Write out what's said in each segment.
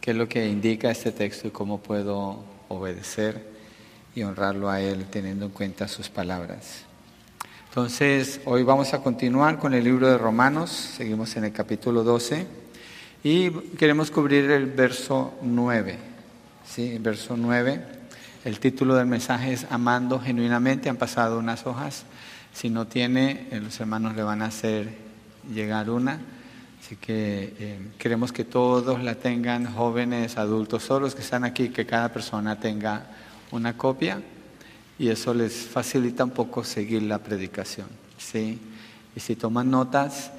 qué es lo que indica este texto y cómo puedo obedecer y honrarlo a Él teniendo en cuenta sus palabras. Entonces, hoy vamos a continuar con el libro de Romanos, seguimos en el capítulo 12 y queremos cubrir el verso 9. ¿sí? El verso 9, el título del mensaje es Amando genuinamente, han pasado unas hojas, si no tiene, eh, los hermanos le van a hacer llegar una. Así que eh, queremos que todos la tengan, jóvenes, adultos, todos los que están aquí, que cada persona tenga una copia y eso les facilita un poco seguir la predicación. ¿sí? Y si toman notas,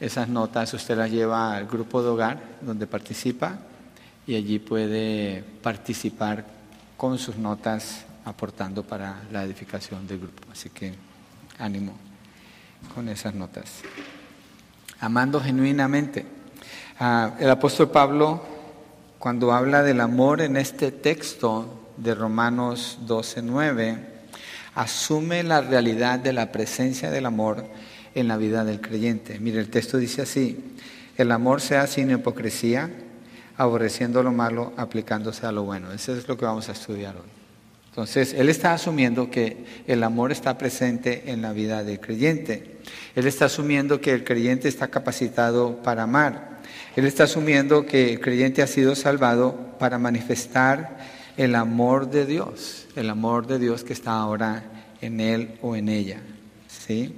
esas notas usted las lleva al grupo de hogar donde participa y allí puede participar con sus notas aportando para la edificación del grupo. Así que ánimo con esas notas. Amando genuinamente. Ah, el apóstol Pablo, cuando habla del amor en este texto, de Romanos 12:9 asume la realidad de la presencia del amor en la vida del creyente. Mire, el texto dice así, el amor sea sin hipocresía, aborreciendo lo malo, aplicándose a lo bueno. Eso es lo que vamos a estudiar hoy. Entonces, él está asumiendo que el amor está presente en la vida del creyente. Él está asumiendo que el creyente está capacitado para amar. Él está asumiendo que el creyente ha sido salvado para manifestar el amor de Dios, el amor de Dios que está ahora en él o en ella. ¿sí?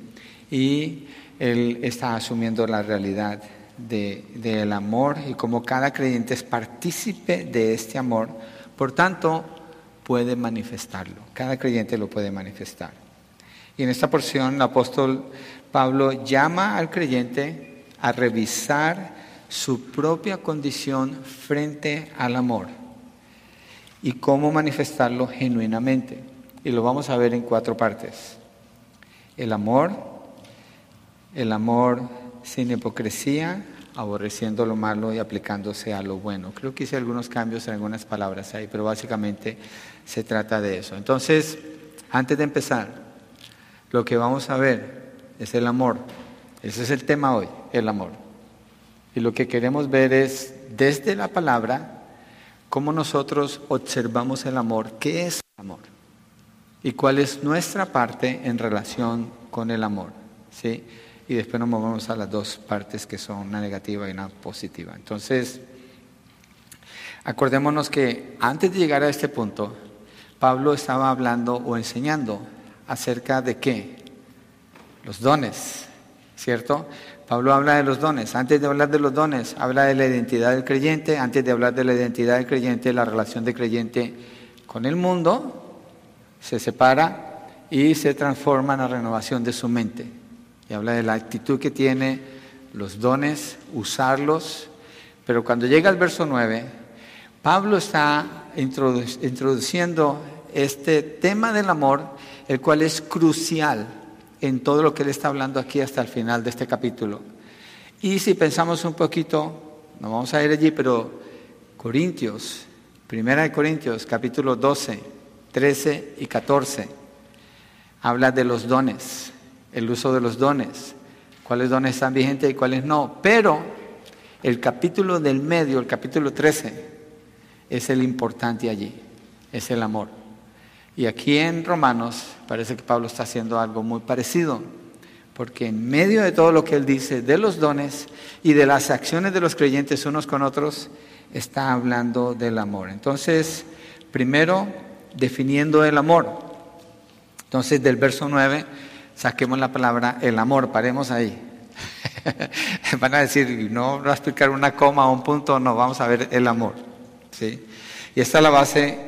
Y él está asumiendo la realidad del amor y como cada creyente es partícipe de este amor, por tanto puede manifestarlo. Cada creyente lo puede manifestar. Y en esta porción el apóstol Pablo llama al creyente a revisar su propia condición frente al amor y cómo manifestarlo genuinamente. Y lo vamos a ver en cuatro partes. El amor, el amor sin hipocresía, aborreciendo lo malo y aplicándose a lo bueno. Creo que hice algunos cambios en algunas palabras ahí, pero básicamente se trata de eso. Entonces, antes de empezar, lo que vamos a ver es el amor. Ese es el tema hoy, el amor. Y lo que queremos ver es desde la palabra cómo nosotros observamos el amor, qué es el amor y cuál es nuestra parte en relación con el amor. ¿sí? Y después nos movemos a las dos partes que son una negativa y una positiva. Entonces, acordémonos que antes de llegar a este punto, Pablo estaba hablando o enseñando acerca de qué? Los dones, ¿cierto? Pablo habla de los dones. Antes de hablar de los dones, habla de la identidad del creyente. Antes de hablar de la identidad del creyente, la relación del creyente con el mundo, se separa y se transforma en la renovación de su mente. Y habla de la actitud que tiene, los dones, usarlos. Pero cuando llega al verso 9, Pablo está introduciendo este tema del amor, el cual es crucial en todo lo que él está hablando aquí hasta el final de este capítulo. Y si pensamos un poquito, no vamos a ir allí, pero Corintios, Primera de Corintios, capítulo 12, 13 y 14, habla de los dones, el uso de los dones, cuáles dones están vigentes y cuáles no. Pero el capítulo del medio, el capítulo 13, es el importante allí, es el amor. Y aquí en Romanos parece que Pablo está haciendo algo muy parecido, porque en medio de todo lo que él dice de los dones y de las acciones de los creyentes unos con otros, está hablando del amor. Entonces, primero, definiendo el amor. Entonces, del verso 9, saquemos la palabra el amor, paremos ahí. Van a decir, no va a explicar una coma o un punto, no, vamos a ver el amor. ¿sí? Y esta es la base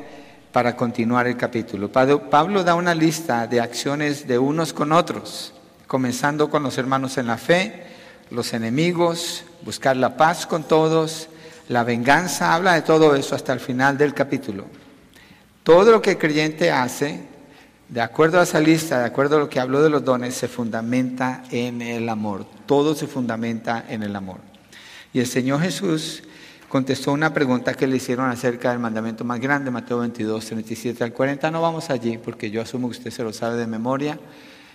para continuar el capítulo. Pablo da una lista de acciones de unos con otros, comenzando con los hermanos en la fe, los enemigos, buscar la paz con todos, la venganza, habla de todo eso hasta el final del capítulo. Todo lo que el creyente hace, de acuerdo a esa lista, de acuerdo a lo que habló de los dones, se fundamenta en el amor. Todo se fundamenta en el amor. Y el Señor Jesús contestó una pregunta que le hicieron acerca del mandamiento más grande, Mateo 22, 37 al 40. No vamos allí porque yo asumo que usted se lo sabe de memoria.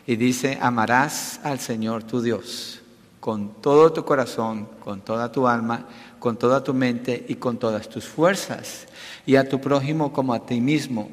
Y dice, amarás al Señor tu Dios con todo tu corazón, con toda tu alma, con toda tu mente y con todas tus fuerzas, y a tu prójimo como a ti mismo.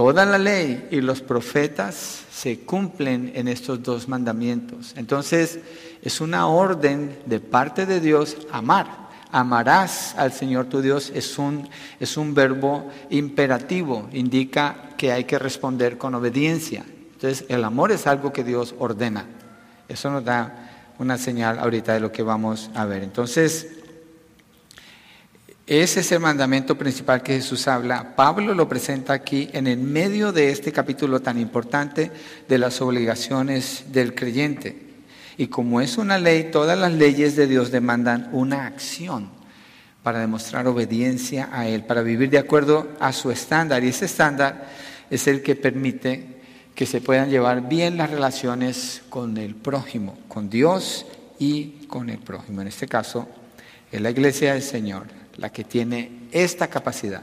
Toda la ley y los profetas se cumplen en estos dos mandamientos. Entonces, es una orden de parte de Dios amar. Amarás al Señor tu Dios es un, es un verbo imperativo, indica que hay que responder con obediencia. Entonces, el amor es algo que Dios ordena. Eso nos da una señal ahorita de lo que vamos a ver. Entonces, es el mandamiento principal que Jesús habla. Pablo lo presenta aquí en el medio de este capítulo tan importante de las obligaciones del creyente. Y como es una ley, todas las leyes de Dios demandan una acción para demostrar obediencia a Él, para vivir de acuerdo a su estándar. Y ese estándar es el que permite que se puedan llevar bien las relaciones con el prójimo, con Dios y con el prójimo. En este caso, es la iglesia del Señor la que tiene esta capacidad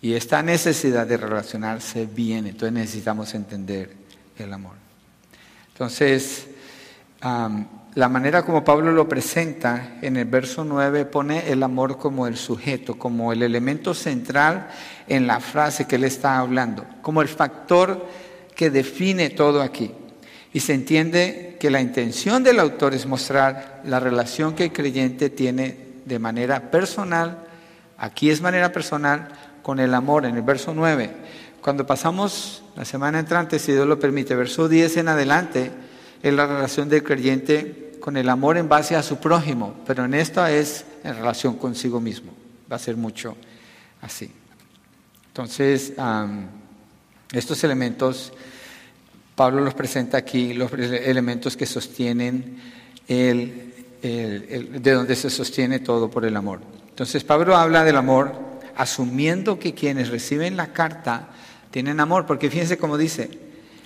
y esta necesidad de relacionarse bien. Entonces necesitamos entender el amor. Entonces, la manera como Pablo lo presenta en el verso 9 pone el amor como el sujeto, como el elemento central en la frase que él está hablando, como el factor que define todo aquí. Y se entiende que la intención del autor es mostrar la relación que el creyente tiene de manera personal, aquí es manera personal, con el amor, en el verso 9. Cuando pasamos la semana entrante, si Dios lo permite, verso 10 en adelante, es la relación del creyente con el amor en base a su prójimo, pero en esta es en relación consigo mismo. Va a ser mucho así. Entonces, estos elementos, Pablo los presenta aquí, los elementos que sostienen el de donde se sostiene todo por el amor. Entonces Pablo habla del amor asumiendo que quienes reciben la carta tienen amor, porque fíjense cómo dice,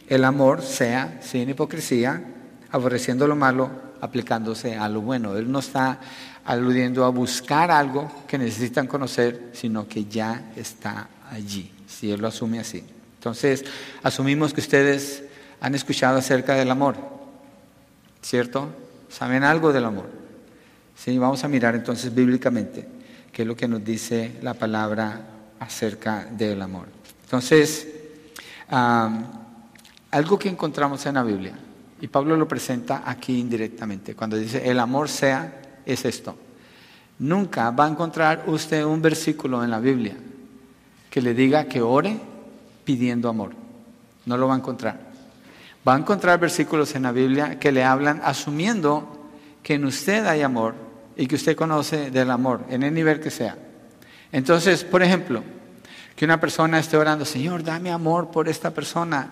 el amor sea sin hipocresía, aborreciendo lo malo, aplicándose a lo bueno. Él no está aludiendo a buscar algo que necesitan conocer, sino que ya está allí, si él lo asume así. Entonces, asumimos que ustedes han escuchado acerca del amor, ¿cierto? ¿Saben algo del amor? Sí, vamos a mirar entonces bíblicamente qué es lo que nos dice la palabra acerca del amor. Entonces, algo que encontramos en la Biblia, y Pablo lo presenta aquí indirectamente, cuando dice el amor sea, es esto. Nunca va a encontrar usted un versículo en la Biblia que le diga que ore pidiendo amor. No lo va a encontrar. Va a encontrar versículos en la Biblia que le hablan asumiendo que en usted hay amor y que usted conoce del amor, en el nivel que sea. Entonces, por ejemplo, que una persona esté orando, Señor, dame amor por esta persona,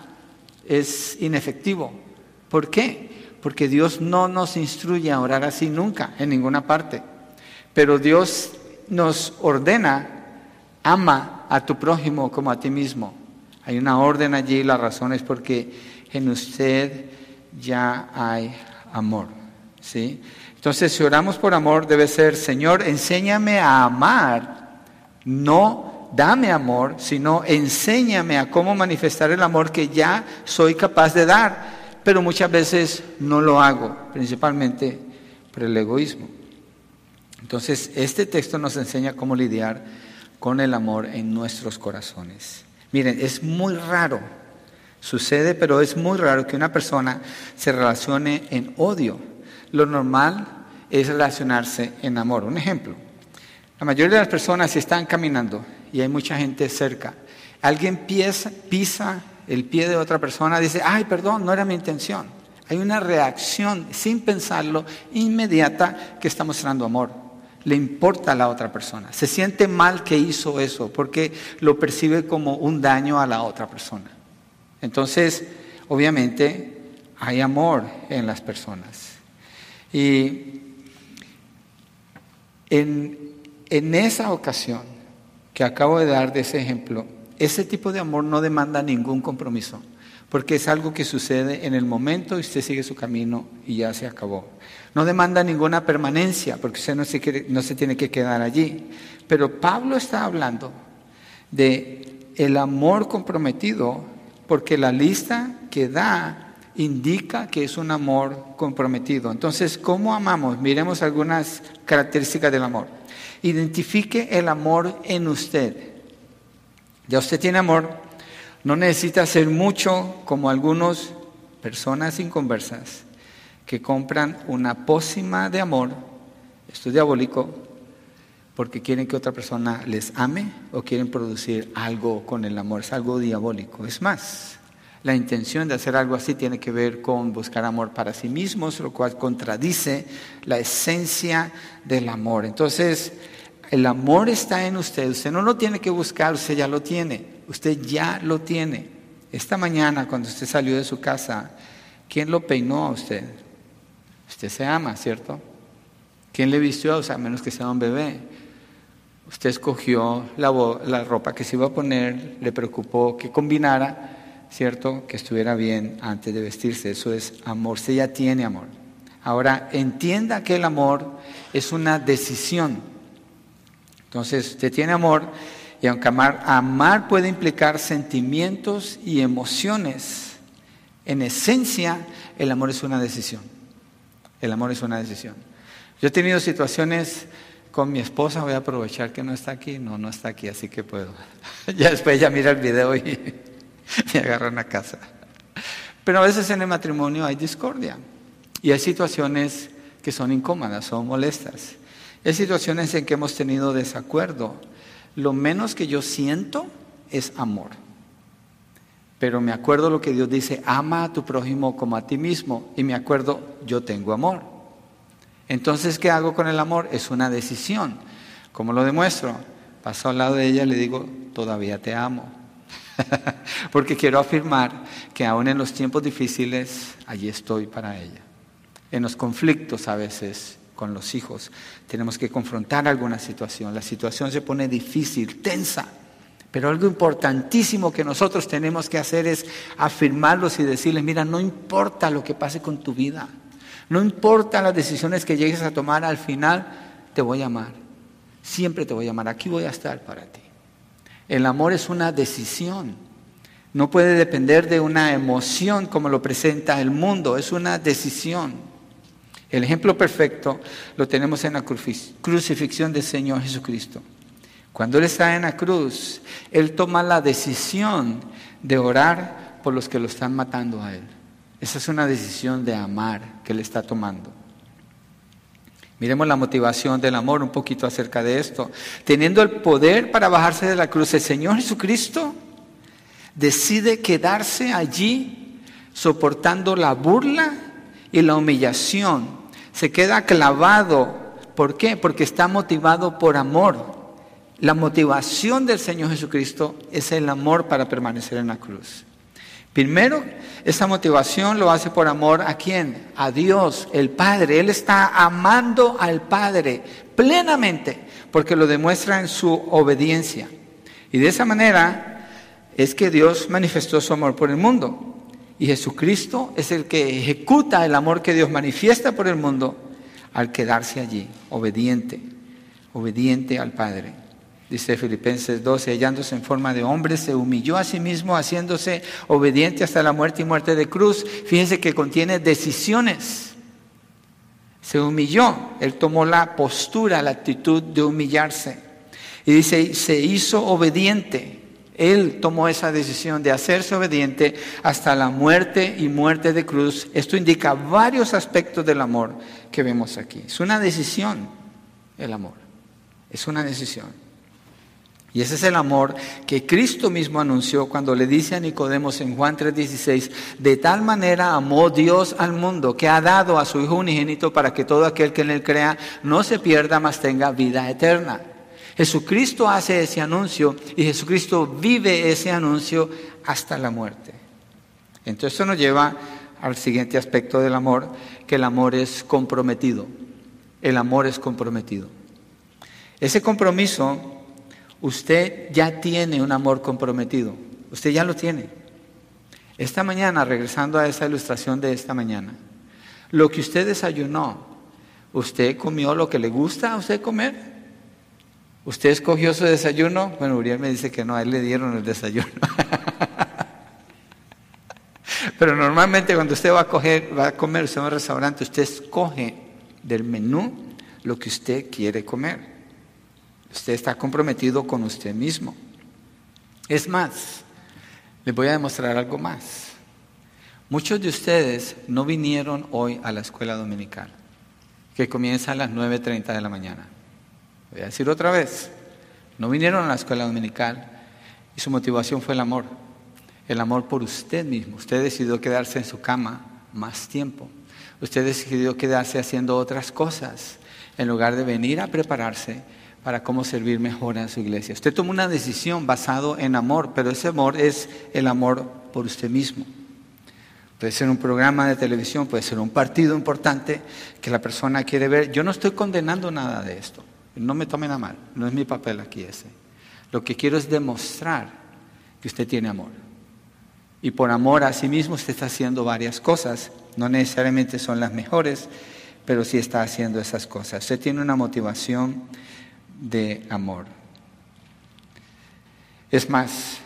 es inefectivo. ¿Por qué? Porque Dios no nos instruye a orar así nunca, en ninguna parte. Pero Dios nos ordena, ama a tu prójimo como a ti mismo. Hay una orden allí, la razón es porque en usted ya hay amor. ¿sí? Entonces, si oramos por amor, debe ser, Señor, enséñame a amar, no dame amor, sino enséñame a cómo manifestar el amor que ya soy capaz de dar, pero muchas veces no lo hago, principalmente por el egoísmo. Entonces, este texto nos enseña cómo lidiar con el amor en nuestros corazones. Miren, es muy raro Sucede, pero es muy raro que una persona se relacione en odio. Lo normal es relacionarse en amor. Un ejemplo, la mayoría de las personas están caminando y hay mucha gente cerca, alguien pisa, pisa el pie de otra persona, dice, ay, perdón, no era mi intención. Hay una reacción sin pensarlo inmediata que está mostrando amor. Le importa a la otra persona. Se siente mal que hizo eso porque lo percibe como un daño a la otra persona. Entonces, obviamente, hay amor en las personas. Y en, esa ocasión que acabo de dar de ese ejemplo, ese tipo de amor no demanda ningún compromiso, porque es algo que sucede en el momento y usted sigue su camino y ya se acabó. No demanda ninguna permanencia, porque usted no se, no se tiene que quedar allí. Pero Pablo está hablando de el amor comprometido porque la lista que da indica que es un amor comprometido. Entonces, ¿cómo amamos? Miremos algunas características del amor. Identifique el amor en usted. Ya usted tiene amor, no necesita hacer mucho como algunas personas inconversas que compran una pócima de amor, esto es diabólico, porque quieren que otra persona les ame o quieren producir algo con el amor, es algo diabólico. Es más, la intención de hacer algo así tiene que ver con buscar amor para sí mismos, lo cual contradice la esencia del amor. Entonces, el amor está en usted, usted no lo tiene que buscar, usted ya lo tiene, usted ya lo tiene. Esta mañana, cuando usted salió de su casa, ¿quién lo peinó a usted? Usted se ama, ¿cierto? ¿Quién le vistió? O sea, a menos que sea un bebé. Usted escogió la, ropa que se iba a poner, le preocupó que combinara ¿cierto? Que estuviera bien antes de vestirse. Eso es amor. Usted ya tiene amor. Ahora, entienda que el amor es una decisión. Entonces, usted tiene amor y aunque amar, amar puede implicar sentimientos y emociones, en esencia, el amor es una decisión. El amor es una decisión. Yo he tenido situaciones con mi esposa, voy a aprovechar que no está aquí. No, no está aquí, así que puedo. ya después ella mira el video y me agarran a casa. Pero a veces en el matrimonio hay discordia y hay situaciones que son incómodas, son molestas. Hay situaciones en que hemos tenido desacuerdo. Lo menos que yo siento es amor. Pero me acuerdo lo que Dios dice, ama a tu prójimo como a ti mismo. Y me acuerdo, yo tengo amor. Entonces, ¿qué hago con el amor? Es una decisión. ¿Cómo lo demuestro? Paso al lado de ella y le digo, todavía te amo. Porque quiero afirmar que aún en los tiempos difíciles, allí estoy para ella. En los conflictos a veces con los hijos, tenemos que confrontar alguna situación. La situación se pone difícil, tensa. Pero algo importantísimo que nosotros tenemos que hacer es afirmarlos y decirles, mira, no importa lo que pase con tu vida, no importa las decisiones que llegues a tomar, al final te voy a amar. Siempre te voy a amar, aquí voy a estar para ti. El amor es una decisión. No puede depender de una emoción como lo presenta el mundo, es una decisión. El ejemplo perfecto lo tenemos en la crucifixión del Señor Jesucristo. Cuando Él está en la cruz, Él toma la decisión de orar por los que lo están matando a Él. Esa es una decisión de amar que Él está tomando. Miremos la motivación del amor un poquito acerca de esto. Teniendo el poder para bajarse de la cruz, el Señor Jesucristo decide quedarse allí soportando la burla y la humillación. Se queda clavado. ¿Por qué? Porque está motivado por amor. La motivación del Señor Jesucristo es el amor para permanecer en la cruz. Primero, esa motivación lo hace por amor a quién? A Dios, el Padre. Él está amando al Padre plenamente porque lo demuestra en su obediencia. Y de esa manera es que Dios manifestó su amor por el mundo. Y Jesucristo es el que ejecuta el amor que Dios manifiesta por el mundo al quedarse allí, obediente, obediente al Padre. Dice Filipenses 12, hallándose en forma de hombre, se humilló a sí mismo, haciéndose obediente hasta la muerte y muerte de cruz. Fíjense que contiene decisiones. Se humilló, él tomó la postura, la actitud de humillarse. Y dice, se hizo obediente. Él tomó esa decisión de hacerse obediente hasta la muerte y muerte de cruz. Esto indica varios aspectos del amor que vemos aquí. Es una decisión, el amor. Es una decisión. Y ese es el amor que Cristo mismo anunció cuando le dice a Nicodemos en Juan 3:16, de tal manera amó Dios al mundo que ha dado a su Hijo unigénito para que todo aquel que en él crea no se pierda, mas tenga vida eterna. Jesucristo hace ese anuncio y Jesucristo vive ese anuncio hasta la muerte. Entonces esto nos lleva al siguiente aspecto del amor, que el amor es comprometido. El amor es comprometido. Ese compromiso Usted ya tiene un amor comprometido. Usted ya lo tiene. Esta mañana, regresando a esa ilustración de esta mañana, lo que usted desayunó, ¿usted comió lo que le gusta a usted comer? ¿Usted escogió su desayuno? Bueno, Uriel me dice que no, a él le dieron el desayuno. Pero normalmente cuando usted va a, coger, va a comer, usted va a un restaurante, usted escoge del menú lo que usted quiere comer. Usted está comprometido con usted mismo. Es más, les voy a demostrar algo más. Muchos de ustedes no vinieron hoy a la escuela dominical, que comienza a las 9.30 de la mañana. Voy a decir otra vez, no vinieron a la escuela dominical y su motivación fue el amor, el amor por usted mismo. Usted decidió quedarse en su cama más tiempo. Usted decidió quedarse haciendo otras cosas en lugar de venir a prepararse para cómo servir mejor a su iglesia. Usted tomó una decisión basado en amor, pero ese amor es el amor por usted mismo. Puede ser un programa de televisión, puede ser un partido importante que la persona quiere ver. Yo no estoy condenando nada de esto. No me tomen a mal, no es mi papel aquí ese. Lo que quiero es demostrar que usted tiene amor. Y por amor a sí mismo usted está haciendo varias cosas. No necesariamente son las mejores, pero sí está haciendo esas cosas. Usted tiene una motivación de amor. Es más,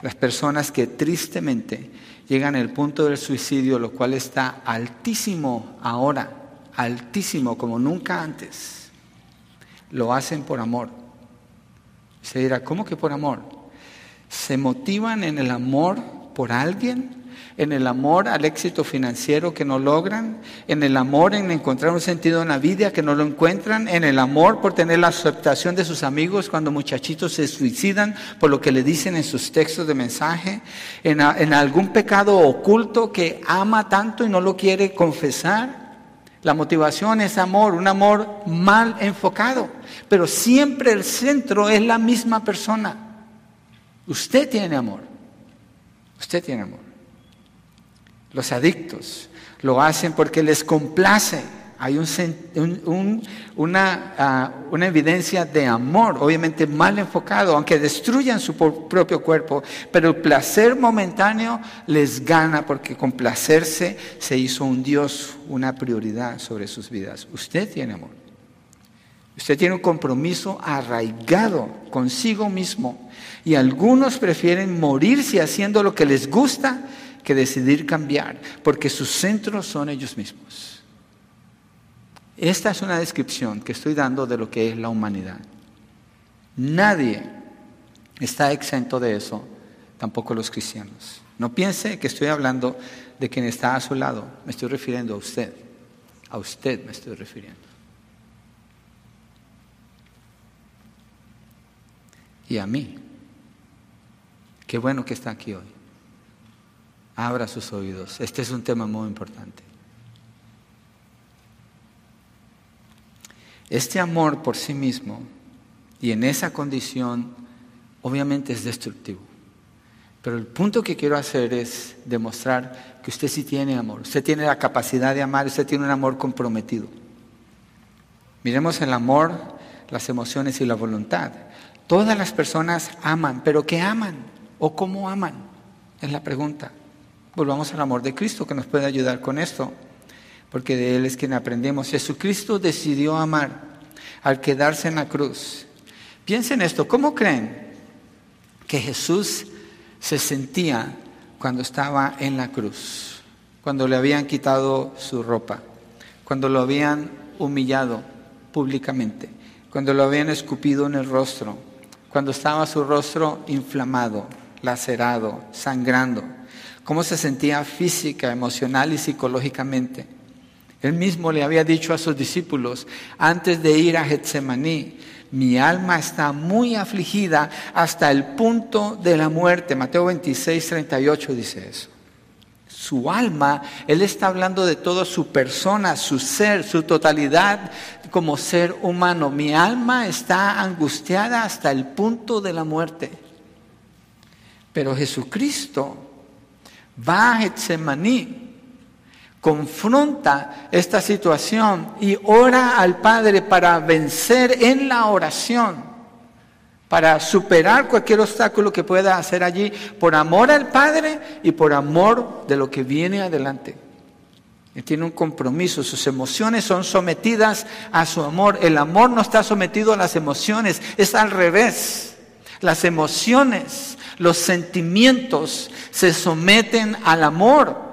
las personas que tristemente llegan al punto del suicidio, lo cual está altísimo ahora, altísimo como nunca antes, lo hacen por amor. Se dirá, ¿cómo que por amor? ¿Se motivan en el amor por alguien? En el amor al éxito financiero que no logran, en el amor en encontrar un sentido en la vida que no lo encuentran, en el amor por tener la aceptación de sus amigos cuando muchachitos se suicidan por lo que le dicen en sus textos de mensaje, en, en algún pecado oculto que ama tanto y no lo quiere confesar. La motivación es amor, un amor mal enfocado, pero siempre el centro es la misma persona. Usted tiene amor, usted tiene amor. Los adictos lo hacen porque les complace. Hay una, ah, una, evidencia de amor, obviamente mal enfocado, aunque destruyan su propio cuerpo, pero el placer momentáneo les gana porque complacerse se hizo un Dios, una prioridad sobre sus vidas. Usted tiene amor. Usted tiene un compromiso arraigado consigo mismo y algunos prefieren morirse haciendo lo que les gusta que decidir cambiar, porque sus centros son ellos mismos. Esta es una descripción que estoy dando de lo que es la humanidad. Nadie está exento de eso, tampoco los cristianos. No piense que estoy hablando de quien está a su lado, me estoy refiriendo a usted, a usted me estoy refiriendo. Y a mí. Qué bueno que está aquí hoy. Abra sus oídos. Este es un tema muy importante. Este amor por sí mismo y en esa condición obviamente es destructivo. Pero el punto que quiero hacer es demostrar que usted sí tiene amor. Usted tiene la capacidad de amar, usted tiene un amor comprometido. Miremos el amor, las emociones y la voluntad. Todas las personas aman, pero ¿qué aman? ¿O cómo aman? Es la pregunta. Volvamos al amor de Cristo que nos puede ayudar con esto, porque de Él es quien aprendemos. Jesucristo decidió amar al quedarse en la cruz. Piensen esto, ¿cómo creen que Jesús se sentía cuando estaba en la cruz? Cuando le habían quitado su ropa, cuando lo habían humillado públicamente, cuando lo habían escupido en el rostro, cuando estaba su rostro inflamado, lacerado, sangrando cómo se sentía física, emocional y psicológicamente. Él mismo le había dicho a sus discípulos, antes de ir a Getsemaní, mi alma está muy afligida hasta el punto de la muerte. Mateo 26, 38 dice eso. Su alma, Él está hablando de toda su persona, su ser, su totalidad como ser humano. Mi alma está angustiada hasta el punto de la muerte. Pero Jesucristo va a Getsemaní, confronta esta situación y ora al Padre para vencer en la oración, para superar cualquier obstáculo que pueda hacer allí, por amor al Padre y por amor de lo que viene adelante. Él tiene un compromiso, sus emociones son sometidas a su amor. El amor no está sometido a las emociones, es al revés. Las emociones los sentimientos se someten al amor.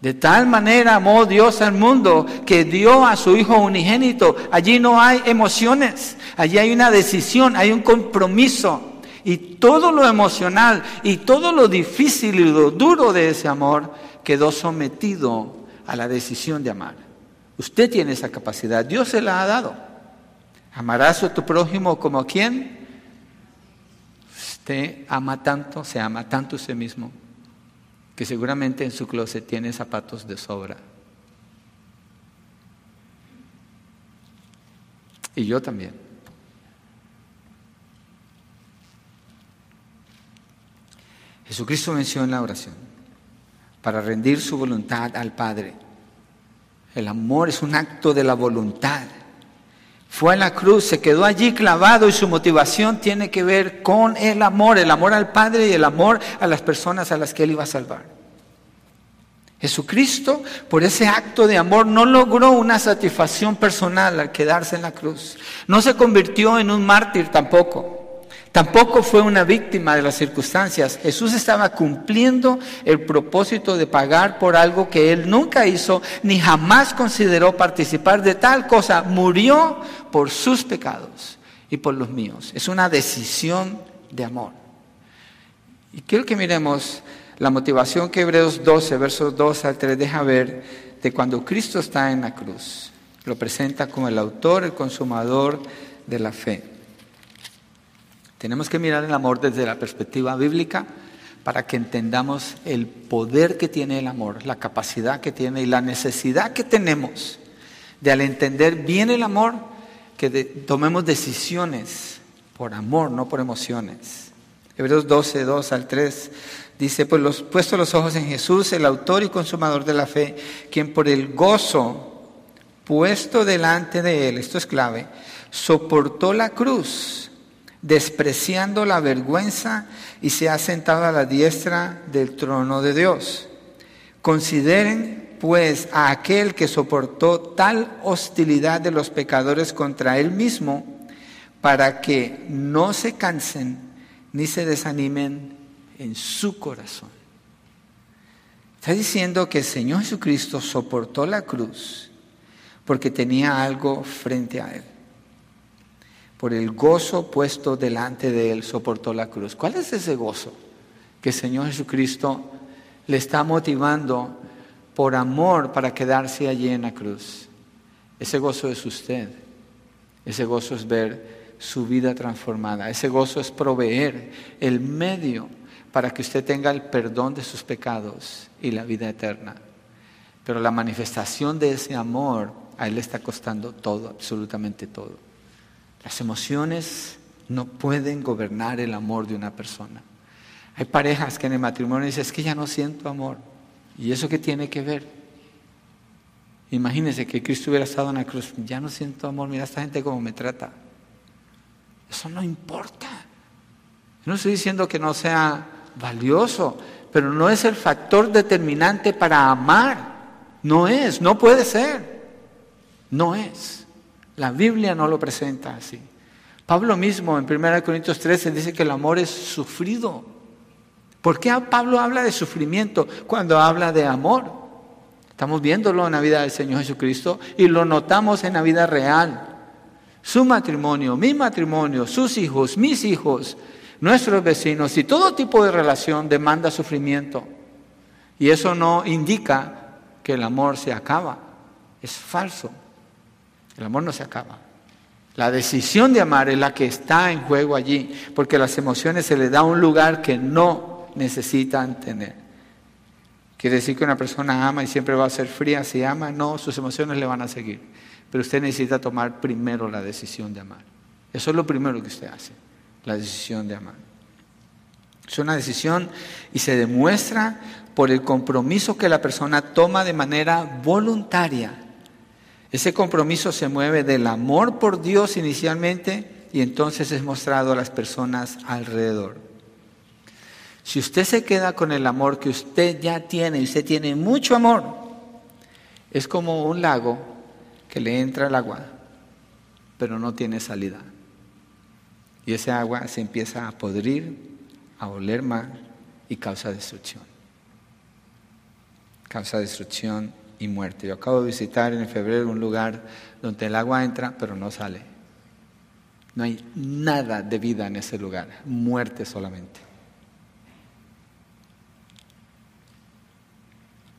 De tal manera amó Dios al mundo que dio a su Hijo unigénito. Allí no hay emociones, allí hay una decisión, hay un compromiso. Y todo lo emocional y todo lo difícil y lo duro de ese amor quedó sometido a la decisión de amar. Usted tiene esa capacidad, Dios se la ha dado. Amarás a tu prójimo como a quien. Usted ama tanto, se ama tanto usted mismo, que seguramente en su closet tiene zapatos de sobra. Y yo también. Jesucristo mencionó en la oración para rendir su voluntad al Padre. El amor es un acto de la voluntad. Fue a la cruz, se quedó allí clavado y su motivación tiene que ver con el amor, el amor al Padre y el amor a las personas a las que Él iba a salvar. Jesucristo, por ese acto de amor, no logró una satisfacción personal al quedarse en la cruz. No se convirtió en un mártir tampoco. Tampoco fue una víctima de las circunstancias. Jesús estaba cumpliendo el propósito de pagar por algo que él nunca hizo ni jamás consideró participar de tal cosa. Murió por sus pecados y por los míos. Es una decisión de amor. Y quiero que miremos la motivación que Hebreos 12, versos 2 al 3 deja ver de cuando Cristo está en la cruz. Lo presenta como el autor, el consumador de la fe. Tenemos que mirar el amor desde la perspectiva bíblica para que entendamos el poder que tiene el amor, la capacidad que tiene y la necesidad que tenemos de al entender bien el amor, que tomemos decisiones por amor, no por emociones. Hebreos 12, 2 al 3 dice, pues los, puesto los ojos en Jesús, el autor y consumador de la fe, quien por el gozo puesto delante de él, esto es clave, soportó la cruz despreciando la vergüenza y se ha sentado a la diestra del trono de Dios. Consideren pues a aquel que soportó tal hostilidad de los pecadores contra él mismo, para que no se cansen ni se desanimen en su corazón. Está diciendo que el Señor Jesucristo soportó la cruz porque tenía algo frente a él por el gozo puesto delante de él, soportó la cruz. ¿Cuál es ese gozo que el Señor Jesucristo le está motivando por amor para quedarse allí en la cruz? Ese gozo es usted. Ese gozo es ver su vida transformada. Ese gozo es proveer el medio para que usted tenga el perdón de sus pecados y la vida eterna. Pero la manifestación de ese amor a Él le está costando todo, absolutamente todo. Las emociones no pueden gobernar el amor de una persona. Hay parejas que en el matrimonio dicen, es que ya no siento amor. ¿Y eso qué tiene que ver? Imagínense que Cristo hubiera estado en la cruz, ya no siento amor, mira esta gente cómo me trata. Eso no importa. no estoy diciendo que no sea valioso, pero no es el factor determinante para amar. No es, no puede ser. No es. La Biblia no lo presenta así. Pablo mismo en 1 Corintios 13 dice que el amor es sufrido. ¿Por qué Pablo habla de sufrimiento cuando habla de amor? Estamos viéndolo en la vida del Señor Jesucristo y lo notamos en la vida real. Su matrimonio, mi matrimonio, sus hijos, mis hijos, nuestros vecinos y todo tipo de relación demanda sufrimiento. Y eso no indica que el amor se acaba. Es falso. El amor no se acaba. La decisión de amar es la que está en juego allí, porque las emociones se le da un lugar que no necesitan tener. Quiere decir que una persona ama y siempre va a ser fría. Si ama, no, sus emociones le van a seguir. Pero usted necesita tomar primero la decisión de amar. Eso es lo primero que usted hace, la decisión de amar. Es una decisión y se demuestra por el compromiso que la persona toma de manera voluntaria ese compromiso se mueve del amor por Dios inicialmente y entonces es mostrado a las personas alrededor. Si usted se queda con el amor que usted ya tiene, usted tiene mucho amor, es como un lago que le entra el agua, pero no tiene salida. Y ese agua se empieza a podrir, a oler mal y causa destrucción. causa destrucción y muerte. Yo acabo de visitar en febrero un lugar donde el agua entra pero no sale. No hay nada de vida en ese lugar, muerte solamente.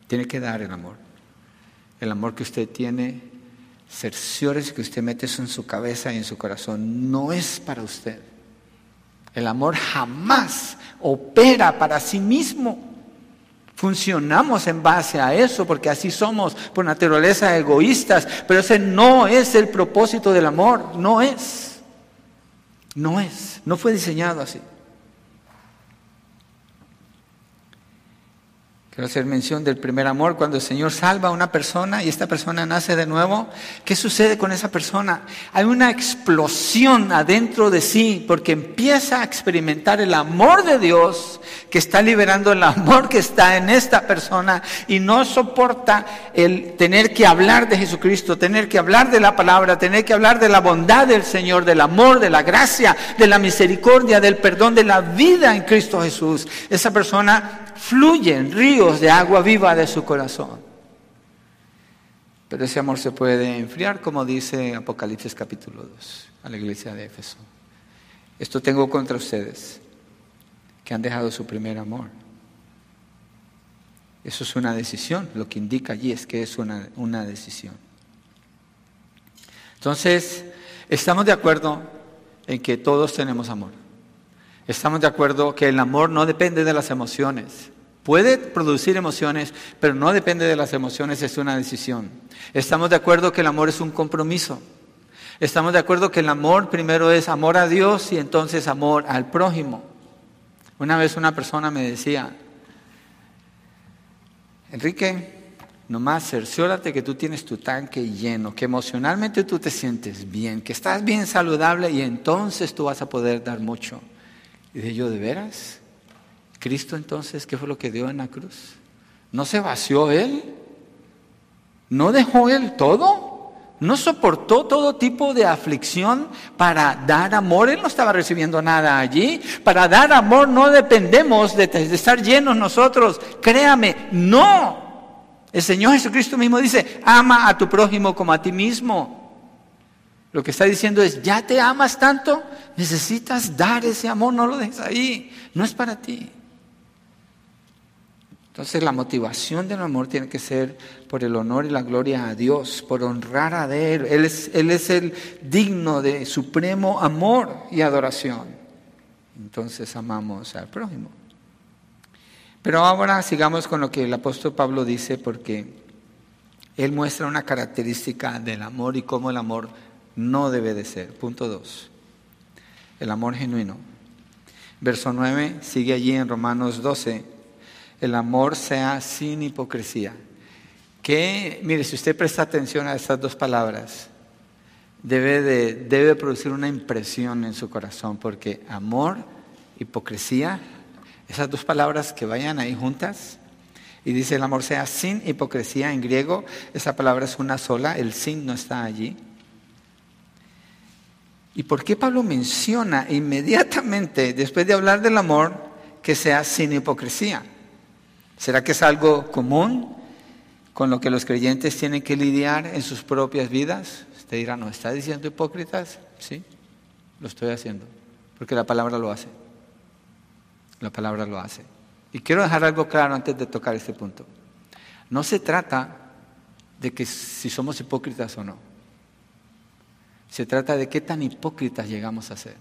Tiene que dar el amor. El amor que usted tiene, cerciores que usted mete eso en su cabeza y en su corazón, no es para usted. El amor jamás opera para sí mismo. Funcionamos en base a eso porque así somos por naturaleza egoístas, pero ese no es el propósito del amor, no es. No es, no fue diseñado así. Quiero hacer mención del primer amor, cuando el Señor salva a una persona y esta persona nace de nuevo, ¿qué sucede con esa persona? Hay una explosión adentro de sí porque empieza a experimentar el amor de Dios que está liberando el amor que está en esta persona y no soporta el tener que hablar de Jesucristo, tener que hablar de la palabra, tener que hablar de la bondad del Señor, del amor, de la gracia, de la misericordia, del perdón, de la vida en Cristo Jesús. Esa persona fluyen ríos de agua viva de su corazón. Pero ese amor se puede enfriar, como dice Apocalipsis capítulo 2 a la iglesia de Éfeso. Esto tengo contra ustedes, que han dejado su primer amor. Eso es una decisión, lo que indica allí es que es una, una decisión. Entonces, estamos de acuerdo en que todos tenemos amor. Estamos de acuerdo que el amor no depende de las emociones. Puede producir emociones, pero no depende de las emociones, es una decisión. Estamos de acuerdo que el amor es un compromiso. Estamos de acuerdo que el amor primero es amor a Dios y entonces amor al prójimo. Una vez una persona me decía, Enrique, nomás cerciórate que tú tienes tu tanque lleno, que emocionalmente tú te sientes bien, que estás bien saludable y entonces tú vas a poder dar mucho. Y dije yo, ¿de veras? Cristo entonces, ¿qué fue lo que dio en la cruz? ¿No se vació Él? ¿No dejó Él todo? ¿No soportó todo tipo de aflicción para dar amor? Él no estaba recibiendo nada allí. Para dar amor no dependemos de, de estar llenos nosotros. Créame, no. El Señor Jesucristo mismo dice, ama a tu prójimo como a ti mismo. Lo que está diciendo es, ya te amas tanto, necesitas dar ese amor, no lo dejes ahí, no es para ti. Entonces la motivación del amor tiene que ser por el honor y la gloria a Dios, por honrar a Él. Él es, Él el digno de supremo amor y adoración. Entonces amamos al prójimo. Pero ahora sigamos con lo que el apóstol Pablo dice porque él muestra una característica del amor y cómo el amor no debe de ser. Punto 2. El amor genuino. Verso 9 sigue allí en Romanos 12 el amor sea sin hipocresía. Que, mire, si usted presta atención a estas dos palabras, debe, de, debe producir una impresión en su corazón, porque amor, hipocresía, esas dos palabras que vayan ahí juntas, y dice el amor sea sin hipocresía en griego, esa palabra es una sola, el sin no está allí. ¿Y por qué Pablo menciona inmediatamente, después de hablar del amor, que sea sin hipocresía? ¿Será que es algo común con lo que los creyentes tienen que lidiar en sus propias vidas? Usted dirá, ¿no está diciendo hipócritas? Sí, lo estoy haciendo, porque la palabra lo hace. La palabra lo hace. Y quiero dejar algo claro antes de tocar este punto. No se trata de que si somos hipócritas o no. Se trata de qué tan hipócritas llegamos a ser.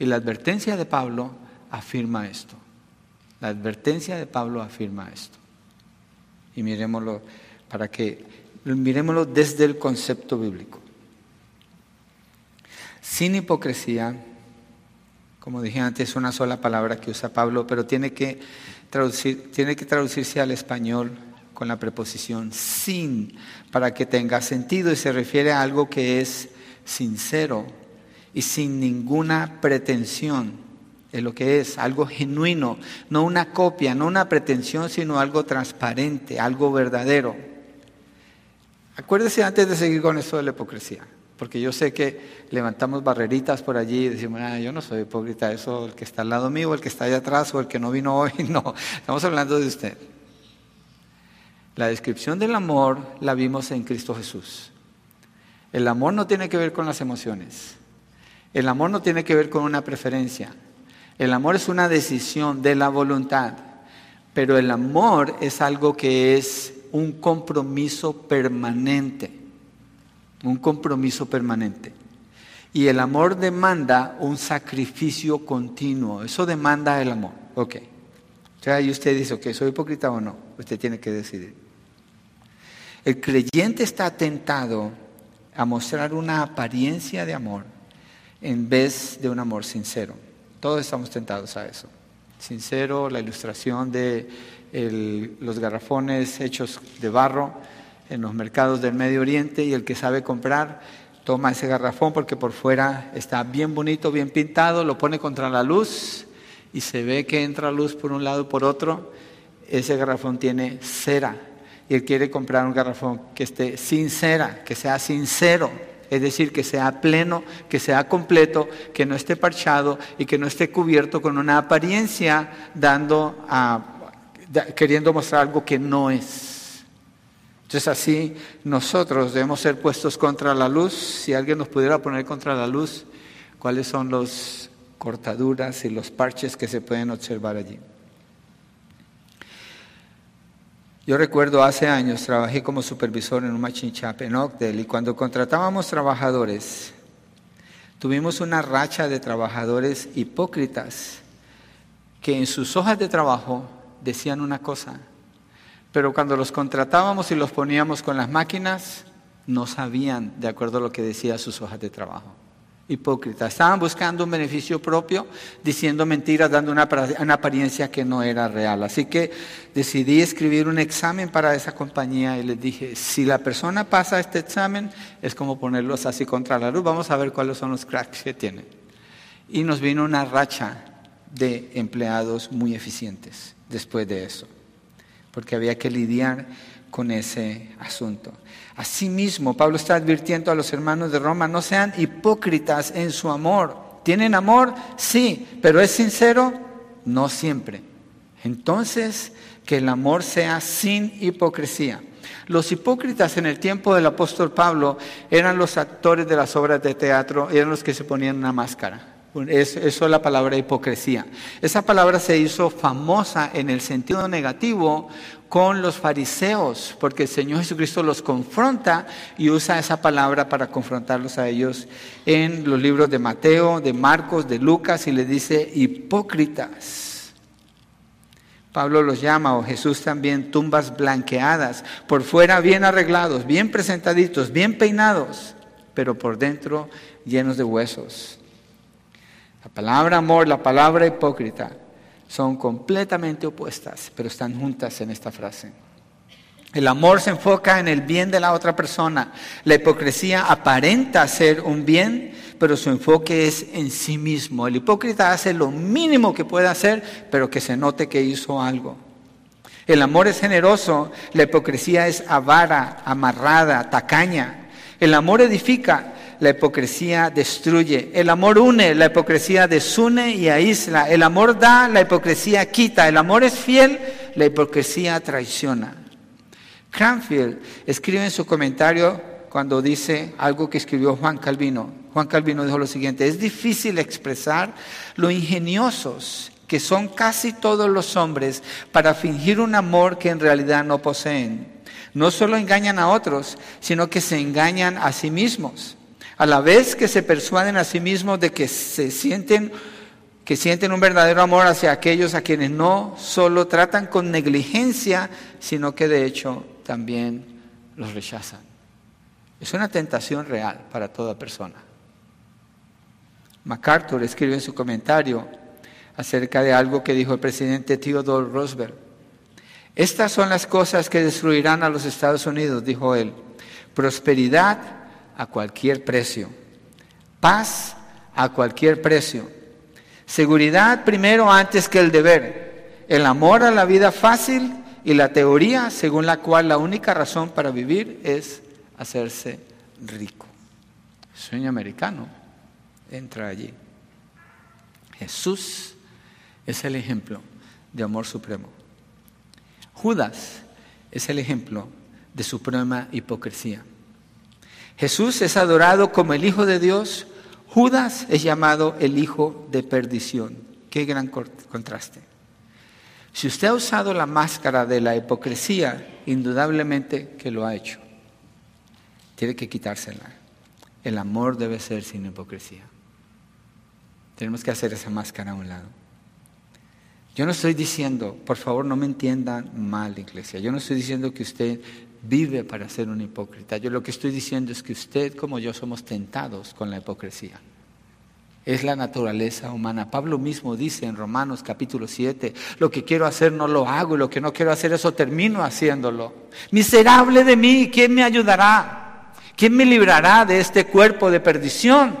Y la advertencia de Pablo afirma esto. La advertencia de Pablo afirma esto. Y miremoslo para que miremoslo desde el concepto bíblico. Sin hipocresía, como dije antes, es una sola palabra que usa Pablo, pero tiene que, traducir, tiene que traducirse al español con la preposición sin para que tenga sentido y se refiere a algo que es sincero y sin ninguna pretensión es lo que es, algo genuino, no una copia, no una pretensión, sino algo transparente, algo verdadero. Acuérdese antes de seguir con esto de la hipocresía, porque yo sé que levantamos barreritas por allí y decimos, ah, yo no soy hipócrita, eso el que está al lado mío, el que está allá atrás o el que no vino hoy, no, estamos hablando de usted. La descripción del amor la vimos en Cristo Jesús. El amor no tiene que ver con las emociones. El amor no tiene que ver con una preferencia. El amor es una decisión de la voluntad. Pero el amor es algo que es un compromiso permanente. Un compromiso permanente. Y el amor demanda un sacrificio continuo. Eso demanda el amor. Ok. O sea, y usted dice, ok, ¿soy hipócrita o no? Usted tiene que decidir. El creyente está tentado a mostrar una apariencia de amor en vez de un amor sincero. Todos estamos tentados a eso. Sincero, la ilustración de los garrafones hechos de barro en los mercados del Medio Oriente y el que sabe comprar toma ese garrafón porque por fuera está bien bonito, bien pintado, lo pone contra la luz y se ve que entra luz por un lado y por otro. Ese garrafón tiene cera y él quiere comprar un garrafón que esté sincera, que sea sincero, es decir, que sea pleno, que sea completo, que no esté parchado y que no esté cubierto con una apariencia dando queriendo mostrar algo que no es. Entonces así nosotros debemos ser puestos contra la luz. Si alguien nos pudiera poner contra la luz, ¿cuáles son las cortaduras y los parches que se pueden observar allí? Yo recuerdo hace años trabajé como supervisor en un machine shop en Oakdale y cuando contratábamos trabajadores, tuvimos una racha de trabajadores hipócritas que en sus hojas de trabajo decían una cosa, pero cuando los contratábamos y los poníamos con las máquinas, no sabían de acuerdo a lo que decía sus hojas de trabajo hipócritas. Estaban buscando un beneficio propio, diciendo mentiras, dando una, apariencia que no era real. Así que decidí escribir un examen para esa compañía y les dije, si la persona pasa este examen, es como ponerlos así contra la luz, vamos a ver cuáles son los cracks que tienen. Y nos vino una racha de empleados muy eficientes después de eso, porque había que lidiar con ese asunto. Asimismo, Pablo está advirtiendo a los hermanos de Roma, no sean hipócritas en su amor. ¿Tienen amor? Sí, pero ¿es sincero? No siempre. Entonces, que el amor sea sin hipocresía. Los hipócritas en el tiempo del apóstol Pablo eran los actores de las obras de teatro, eran los que se ponían una máscara. Eso es la palabra hipocresía. Esa palabra se hizo famosa en el sentido negativo con los fariseos, porque el Señor Jesucristo los confronta y usa esa palabra para confrontarlos a ellos en los libros de Mateo, de Marcos, de Lucas y les dice hipócritas. Pablo los llama, o Jesús también, tumbas blanqueadas, por fuera bien arreglados, bien presentaditos, bien peinados, pero por dentro llenos de huesos. La palabra amor, la palabra hipócrita son completamente opuestas, pero están juntas en esta frase. El amor se enfoca en el bien de la otra persona. La hipocresía aparenta ser un bien, pero su enfoque es en sí mismo. El hipócrita hace lo mínimo que puede hacer, pero que se note que hizo algo. El amor es generoso, la hipocresía es avara, amarrada, tacaña. El amor edifica, la hipocresía destruye. El amor une, la hipocresía desune y aísla. El amor da, la hipocresía quita. El amor es fiel, la hipocresía traiciona. Cranfield escribe en su comentario cuando dice algo que escribió Juan Calvino. Juan Calvino dijo lo siguiente, es difícil expresar lo ingeniosos que son casi todos los hombres para fingir un amor que en realidad no poseen. No solo engañan a otros, sino que se engañan a sí mismos a la vez que se persuaden a sí mismos de que se sienten que sienten un verdadero amor hacia aquellos a quienes no solo tratan con negligencia, sino que de hecho también los rechazan. Es una tentación real para toda persona. MacArthur escribe en su comentario acerca de algo que dijo el presidente Theodore Roosevelt. Estas son las cosas que destruirán a los Estados Unidos, dijo él. Prosperidad a cualquier precio. Paz a cualquier precio. Seguridad primero antes que el deber. El amor a la vida fácil y la teoría según la cual la única razón para vivir es hacerse rico. sueño americano entra allí. Jesús es el ejemplo de amor supremo. Judas es el ejemplo de suprema hipocresía. Jesús es adorado como el Hijo de Dios, Judas es llamado el Hijo de perdición. Qué gran contraste. Si usted ha usado la máscara de la hipocresía, indudablemente que lo ha hecho. Tiene que quitársela. El amor debe ser sin hipocresía. Tenemos que hacer esa máscara a un lado. Yo no estoy diciendo, por favor no me entiendan mal, iglesia, yo no estoy diciendo que usted vive para ser un hipócrita. Yo lo que estoy diciendo es que usted como yo somos tentados con la hipocresía. Es la naturaleza humana. Pablo mismo dice en Romanos capítulo 7, lo que quiero hacer no lo hago y lo que no quiero hacer eso termino haciéndolo. Miserable de mí, ¿quién me ayudará? ¿Quién me librará de este cuerpo de perdición?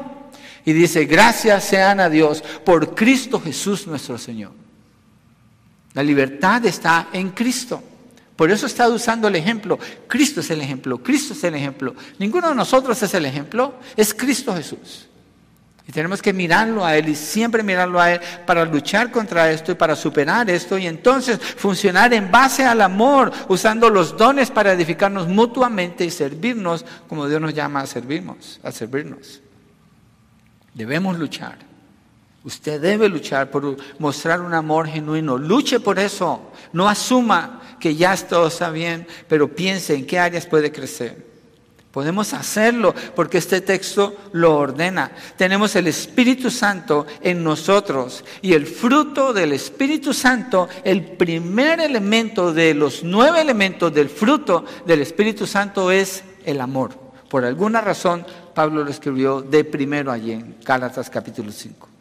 Y dice, gracias sean a Dios por Cristo Jesús nuestro Señor. La libertad está en Cristo. Por eso está usando el ejemplo. Cristo es el ejemplo, Cristo es el ejemplo. Ninguno de nosotros es el ejemplo, es Cristo Jesús. Y tenemos que mirarlo a Él y siempre mirarlo a Él para luchar contra esto y para superar esto y entonces funcionar en base al amor, usando los dones para edificarnos mutuamente y servirnos como Dios nos llama a servirnos, a servirnos. Debemos luchar. Usted debe luchar por mostrar un amor genuino. Luche por eso. No asuma que ya todo está bien, pero piense en qué áreas puede crecer. Podemos hacerlo porque este texto lo ordena. Tenemos el Espíritu Santo en nosotros y el fruto del Espíritu Santo, el primer elemento de los nueve elementos del fruto del Espíritu Santo es el amor. Por alguna razón, Pablo lo escribió de primero allí en Gálatas capítulo 5.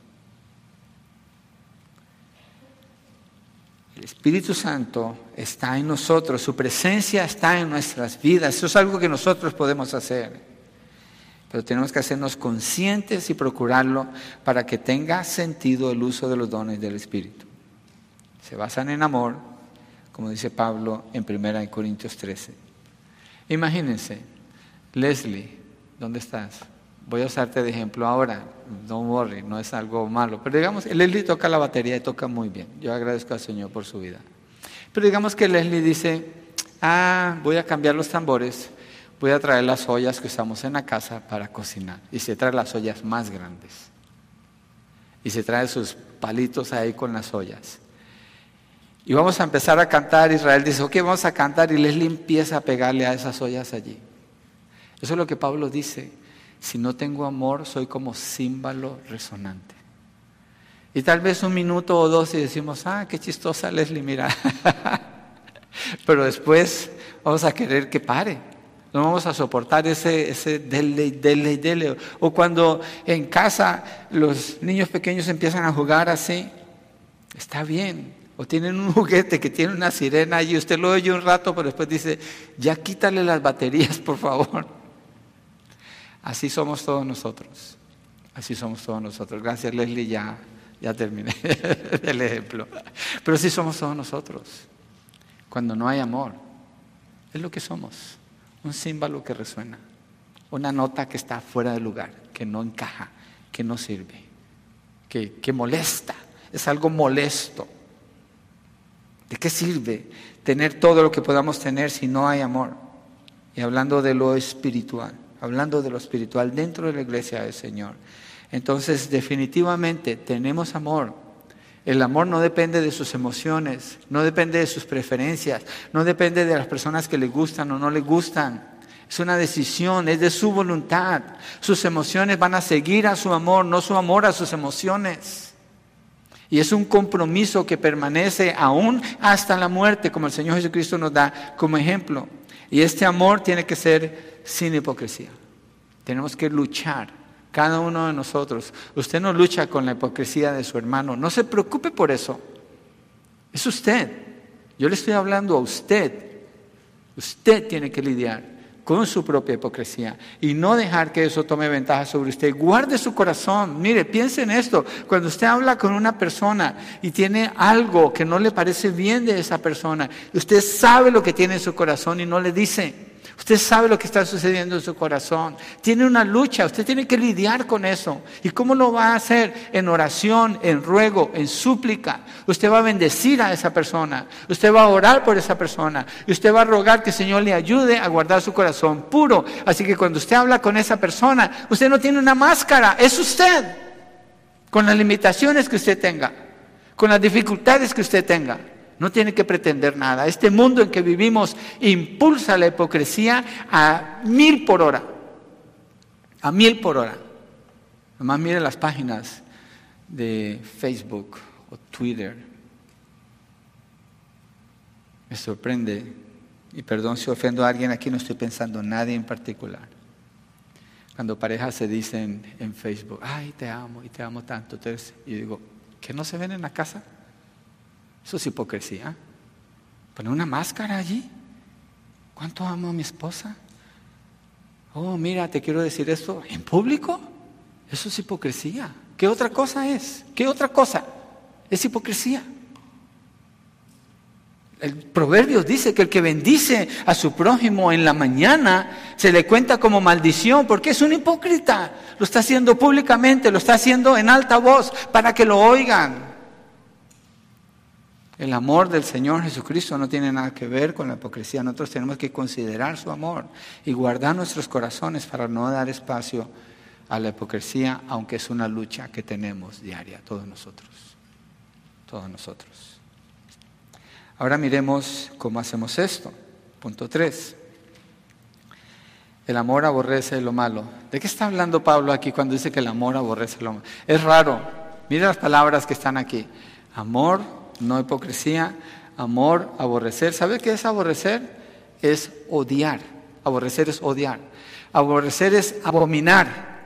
Espíritu Santo está en nosotros, su presencia está en nuestras vidas. Eso es algo que nosotros podemos hacer. Pero tenemos que hacernos conscientes y procurarlo para que tenga sentido el uso de los dones del Espíritu. Se basan en amor, como dice Pablo en 1 Corintios 13. Imagínense, Leslie, ¿dónde estás? Voy a usarte de ejemplo ahora, don't worry, no es algo malo. Pero digamos, Leslie toca la batería y toca muy bien. Yo agradezco al Señor por su vida. Pero digamos que Leslie dice, ah, voy a cambiar los tambores, voy a traer las ollas que usamos en la casa para cocinar. Y se trae las ollas más grandes. Y se trae sus palitos ahí con las ollas. Y vamos a empezar a cantar. Israel dice, ok, vamos a cantar. Y Leslie empieza a pegarle a esas ollas allí. Eso es lo que Pablo dice. Si no tengo amor, soy como címbalo resonante. Y tal vez un minuto o dos y decimos, ah, qué chistosa Leslie, mira. Pero después vamos a querer que pare. No vamos a soportar ese, ese dele, dele, dele. O cuando en casa los niños pequeños empiezan a jugar así, está bien. O tienen un juguete que tiene una sirena y usted lo oye un rato, pero después dice, ya quítale las baterías, por favor. Así somos todos nosotros. Así somos todos nosotros. Gracias Leslie, ya, ya terminé el ejemplo. Pero así somos todos nosotros. Cuando no hay amor, es lo que somos. Un símbolo que resuena. Una nota que está fuera de lugar, que no encaja, que no sirve, que, que molesta. Es algo molesto. ¿De qué sirve tener todo lo que podamos tener si no hay amor? Y hablando de lo espiritual hablando de lo espiritual dentro de la iglesia del Señor. Entonces, definitivamente tenemos amor. El amor no depende de sus emociones, no depende de sus preferencias, no depende de las personas que le gustan o no le gustan. Es una decisión, es de su voluntad. Sus emociones van a seguir a su amor, no su amor a sus emociones. Y es un compromiso que permanece aún hasta la muerte, como el Señor Jesucristo nos da como ejemplo. Y este amor tiene que ser sin hipocresía. Tenemos que luchar, cada uno de nosotros. Usted no lucha con la hipocresía de su hermano, no se preocupe por eso. Es usted. Yo le estoy hablando a usted. Usted tiene que lidiar con su propia hipocresía y no dejar que eso tome ventaja sobre usted. Guarde su corazón. Mire, piense en esto. Cuando usted habla con una persona y tiene algo que no le parece bien de esa persona, usted sabe lo que tiene en su corazón y no le dice. Usted sabe lo que está sucediendo en su corazón. Tiene una lucha, usted tiene que lidiar con eso. ¿Y cómo lo va a hacer? En oración, en ruego, en súplica. Usted va a bendecir a esa persona. Usted va a orar por esa persona. Y usted va a rogar que el Señor le ayude a guardar su corazón puro. Así que cuando usted habla con esa persona, usted no tiene una máscara, es usted. Con las limitaciones que usted tenga, con las dificultades que usted tenga. No tiene que pretender nada. Este mundo en que vivimos impulsa la hipocresía a mil por hora. A mil por hora. Nomás mire las páginas de Facebook o Twitter. Me sorprende, y perdón si ofendo a alguien aquí, no estoy pensando en nadie en particular. Cuando parejas se dicen en Facebook, ay, te amo y te amo tanto. Entonces, yo digo, ¿que no se ven en la casa? Eso es hipocresía. Poner una máscara allí. ¿Cuánto amo a mi esposa? Oh, mira, te quiero decir esto en público. Eso es hipocresía. ¿Qué otra cosa es? ¿Qué otra cosa? Es hipocresía. El proverbio dice que el que bendice a su prójimo en la mañana se le cuenta como maldición porque es un hipócrita. Lo está haciendo públicamente, lo está haciendo en alta voz para que lo oigan. El amor del Señor Jesucristo no tiene nada que ver con la hipocresía. Nosotros tenemos que considerar su amor y guardar nuestros corazones para no dar espacio a la hipocresía, aunque es una lucha que tenemos diaria, todos nosotros. Todos nosotros. Ahora miremos cómo hacemos esto. Punto 3. El amor aborrece lo malo. ¿De qué está hablando Pablo aquí cuando dice que el amor aborrece lo malo? Es raro. Mira las palabras que están aquí. Amor no hipocresía, amor, aborrecer. ¿Sabe qué es aborrecer? Es odiar. Aborrecer es odiar. Aborrecer es abominar.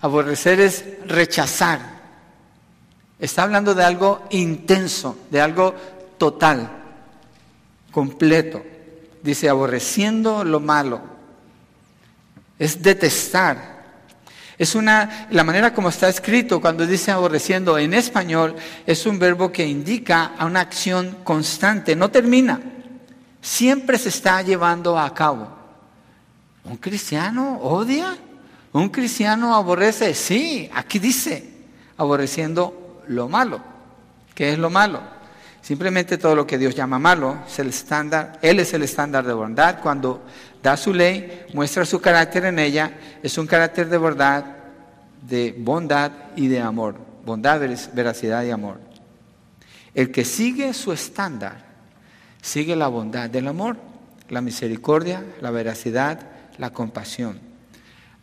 Aborrecer es rechazar. Está hablando de algo intenso, de algo total, completo. Dice, aborreciendo lo malo. Es detestar, es una, la manera como está escrito cuando dice aborreciendo en español es un verbo que indica a una acción constante, no termina, siempre se está llevando a cabo. ¿Un cristiano odia? ¿Un cristiano aborrece? Sí, aquí dice, aborreciendo lo malo. ¿Qué es lo malo? Simplemente todo lo que Dios llama malo es el estándar, Él es el estándar de bondad. Cuando da su ley, muestra su carácter en ella, es un carácter de bondad, de bondad y de amor. Bondad, veracidad y amor. El que sigue su estándar, sigue la bondad del amor, la misericordia, la veracidad, la compasión.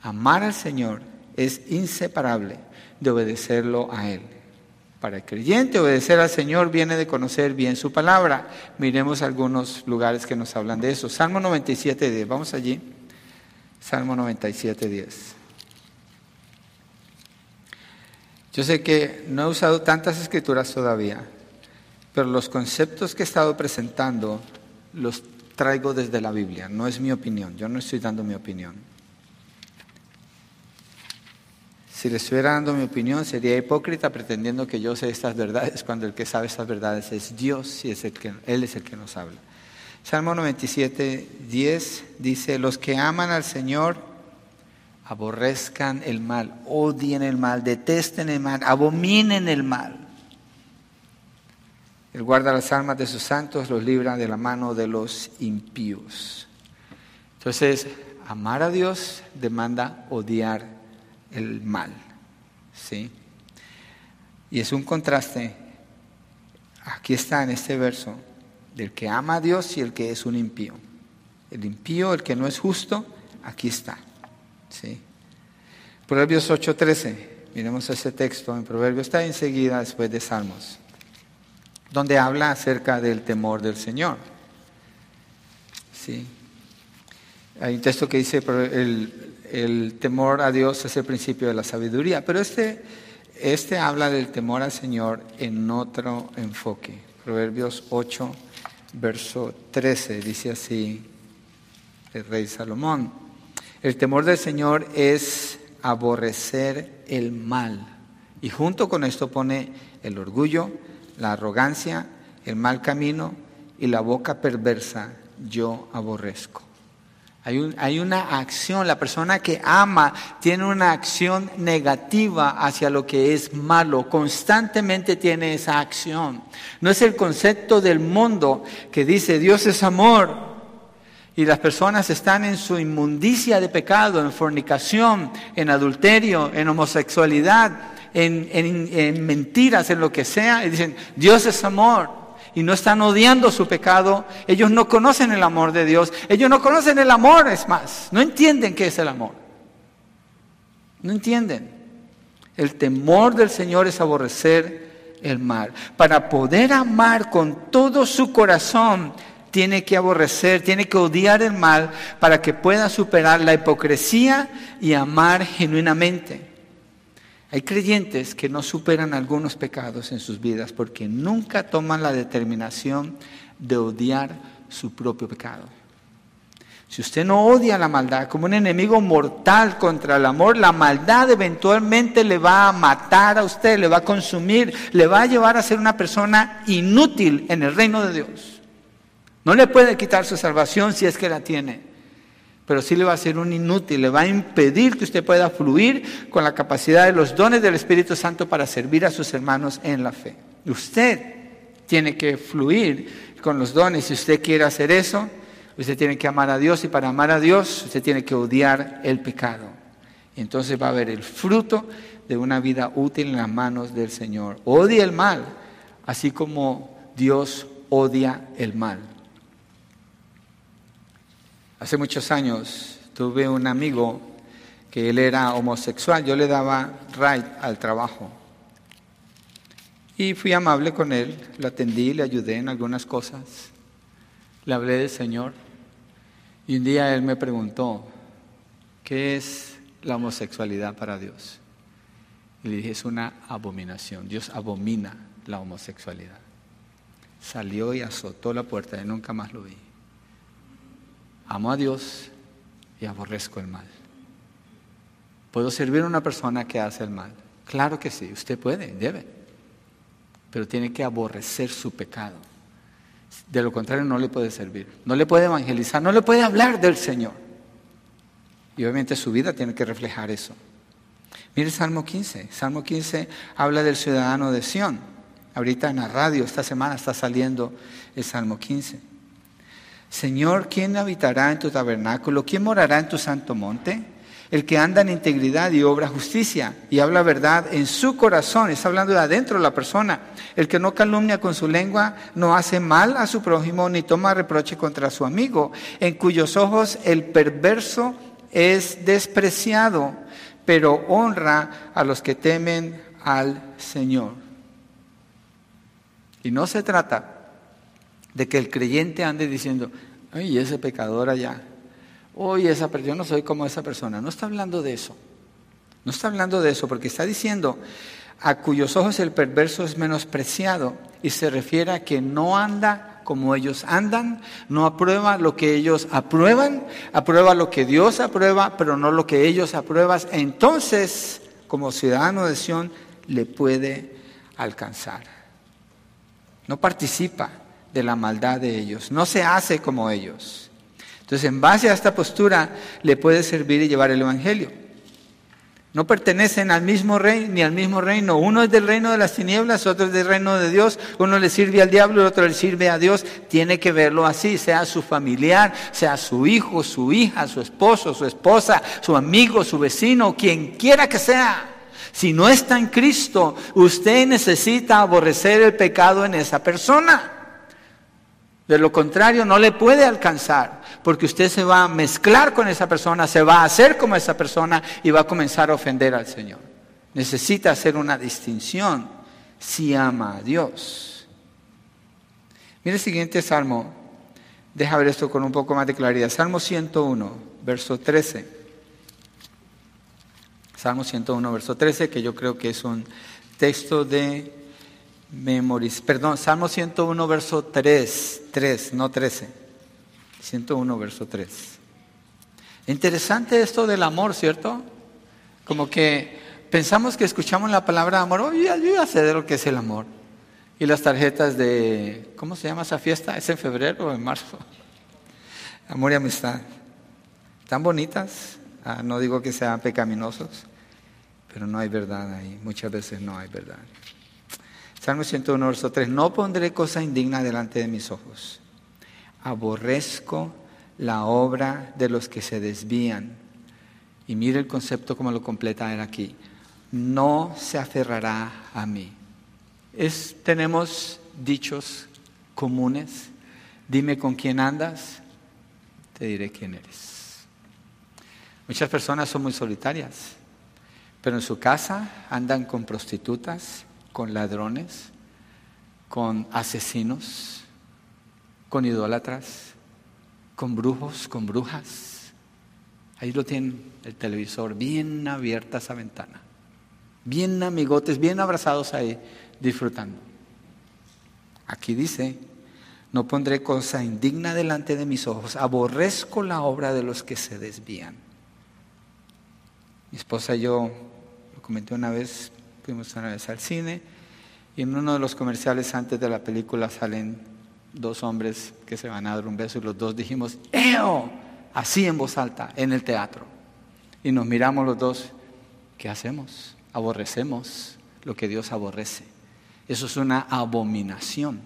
Amar al Señor es inseparable de obedecerlo a Él. Para el creyente, obedecer al Señor viene de conocer bien su palabra. Miremos algunos lugares que nos hablan de eso. Salmo 97, 10. Vamos allí. Salmo 97, 10. Yo sé que no he usado tantas escrituras todavía, pero los conceptos que he estado presentando los traigo desde la Biblia. No es mi opinión. Yo no estoy dando mi opinión. Si le estuviera dando mi opinión, sería hipócrita pretendiendo que yo sé estas verdades, cuando el que sabe estas verdades es Dios y es el que, Él es el que nos habla. Salmo 97, 10 dice, los que aman al Señor aborrezcan el mal, odien el mal, detesten el mal, abominen el mal. Él guarda las almas de sus santos, los libra de la mano de los impíos. Entonces, amar a Dios demanda odiar el mal. ¿sí? Y es un contraste, aquí está en este verso, del que ama a Dios y el que es un impío. El impío, el que no es justo, aquí está. ¿sí? Proverbios 8:13, miremos ese texto en Proverbios, está enseguida después de Salmos, donde habla acerca del temor del Señor. ¿sí? Hay un texto que dice, el, el temor a Dios es el principio de la sabiduría, pero este, este habla del temor al Señor en otro enfoque. Proverbios 8, verso 13, dice así el rey Salomón. El temor del Señor es aborrecer el mal. Y junto con esto pone el orgullo, la arrogancia, el mal camino y la boca perversa, yo aborrezco. Hay, una acción, la persona que ama tiene una acción negativa hacia lo que es malo, constantemente tiene esa acción. No es el concepto del mundo que dice Dios es amor y las personas están en su inmundicia de pecado, en fornicación, en adulterio, en homosexualidad, en mentiras, en lo que sea, y dicen Dios es amor y no están odiando su pecado, ellos no conocen el amor de Dios, ellos no conocen el amor, es más, no entienden qué es el amor. No entienden. El temor del Señor es aborrecer el mal. Para poder amar con todo su corazón, tiene que aborrecer, tiene que odiar el mal para que pueda superar la hipocresía y amar genuinamente. Hay creyentes que no superan algunos pecados en sus vidas porque nunca toman la determinación de odiar su propio pecado. Si usted no odia la maldad como un enemigo mortal contra el amor, la maldad eventualmente le va a matar a usted, le va a consumir, le va a llevar a ser una persona inútil en el reino de Dios. No le puede quitar su salvación si es que la tiene pero sí le va a ser un inútil, le va a impedir que usted pueda fluir con la capacidad de los dones del Espíritu Santo para servir a sus hermanos en la fe. Usted tiene que fluir con los dones. Si usted quiere hacer eso, usted tiene que amar a Dios y para amar a Dios usted tiene que odiar el pecado. Y entonces va a haber el fruto de una vida útil en las manos del Señor. Odia el mal, así como Dios odia el mal. Hace muchos años tuve un amigo que él era homosexual, yo le daba right al trabajo. Y fui amable con él, lo atendí, le ayudé en algunas cosas, le hablé del Señor. Y un día él me preguntó, ¿qué es la homosexualidad para Dios? Y le dije, es una abominación, Dios abomina la homosexualidad. Salió y azotó la puerta y nunca más lo vi. Amo a Dios y aborrezco el mal. ¿Puedo servir a una persona que hace el mal? Claro que sí, usted puede, debe. Pero tiene que aborrecer su pecado. De lo contrario no le puede servir. No le puede evangelizar, no le puede hablar del Señor. Y obviamente su vida tiene que reflejar eso. Mire Salmo 15. Salmo 15 habla del ciudadano de Sión. Ahorita en la radio, esta semana está saliendo el Salmo 15. Señor, ¿quién habitará en tu tabernáculo? ¿Quién morará en tu santo monte? El que anda en integridad y obra justicia y habla verdad en su corazón, está hablando de adentro de la persona. El que no calumnia con su lengua, no hace mal a su prójimo ni toma reproche contra su amigo, en cuyos ojos el perverso es despreciado, pero honra a los que temen al Señor. Y no se trata de que el creyente ande diciendo, ay, ese pecador allá, oye, esa yo no soy como esa persona. No está hablando de eso. No está hablando de eso, porque está diciendo a cuyos ojos el perverso es menospreciado y se refiere a que no anda como ellos andan, no aprueba lo que ellos aprueban, aprueba lo que Dios aprueba, pero no lo que ellos aprueban. Entonces, como ciudadano de Sion, le puede alcanzar. No participa de la maldad de ellos, no se hace como ellos. Entonces, en base a esta postura, le puede servir y llevar el Evangelio. No pertenecen al mismo rey ni al mismo reino. Uno es del reino de las tinieblas, otro es del reino de Dios. Uno le sirve al diablo, el otro le sirve a Dios. Tiene que verlo así, sea su familiar, sea su hijo, su hija, su esposo, su esposa, su amigo, su vecino, quien quiera que sea. Si no está en Cristo, usted necesita aborrecer el pecado en esa persona. De lo contrario, no le puede alcanzar, porque usted se va a mezclar con esa persona, se va a hacer como esa persona y va a comenzar a ofender al Señor. Necesita hacer una distinción si ama a Dios. Mire el siguiente salmo. Deja ver esto con un poco más de claridad. Salmo 101, verso 13. Salmo 101, verso 13, que yo creo que es un texto de Memoris, perdón, Salmo 101, verso 3, 3, no 13. 101, verso 3. Interesante esto del amor, ¿cierto? Como que pensamos que escuchamos la palabra amor, oye, yo ya sé lo que es el amor. Y las tarjetas de, ¿cómo se llama esa fiesta? ¿Es en febrero o en marzo? Amor y amistad. Están bonitas, ah, no digo que sean pecaminosos, pero no hay verdad ahí. Muchas veces no hay verdad. Salmo 101, verso 3. No pondré cosa indigna delante de mis ojos. Aborrezco la obra de los que se desvían. Y mire el concepto como lo completa él aquí. No se aferrará a mí. Es, tenemos dichos comunes. Dime con quién andas, te diré quién eres. Muchas personas son muy solitarias, pero en su casa andan con prostitutas, con ladrones, con asesinos, con idólatras, con brujos, con brujas. Ahí lo tienen el televisor, bien abierta esa ventana, bien amigotes, bien abrazados ahí, disfrutando. Aquí dice, no pondré cosa indigna delante de mis ojos, aborrezco la obra de los que se desvían. Mi esposa y yo, lo comenté una vez, fuimos una vez al cine y en uno de los comerciales antes de la película salen dos hombres que se van a dar un beso y los dos dijimos, ¡Eo! Así en voz alta, en el teatro. Y nos miramos los dos, ¿qué hacemos? Aborrecemos lo que Dios aborrece. Eso es una abominación,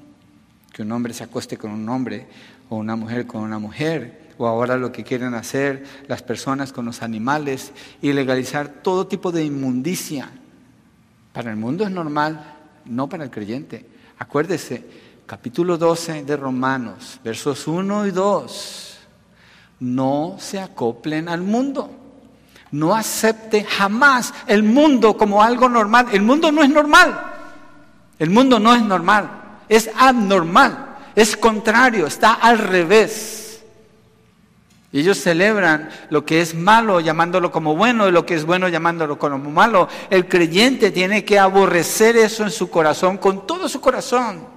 que un hombre se acueste con un hombre o una mujer con una mujer, o ahora lo que quieren hacer las personas con los animales y legalizar todo tipo de inmundicia. Para el mundo es normal, no para el creyente. Acuérdese, capítulo 12 de Romanos, versos 1 y 2. No se acoplen al mundo. No acepte jamás el mundo como algo normal. El mundo no es normal. El mundo no es normal. Es abnormal. Es contrario. Está al revés. Y ellos celebran lo que es malo llamándolo como bueno y lo que es bueno llamándolo como malo. El creyente tiene que aborrecer eso en su corazón con todo su corazón.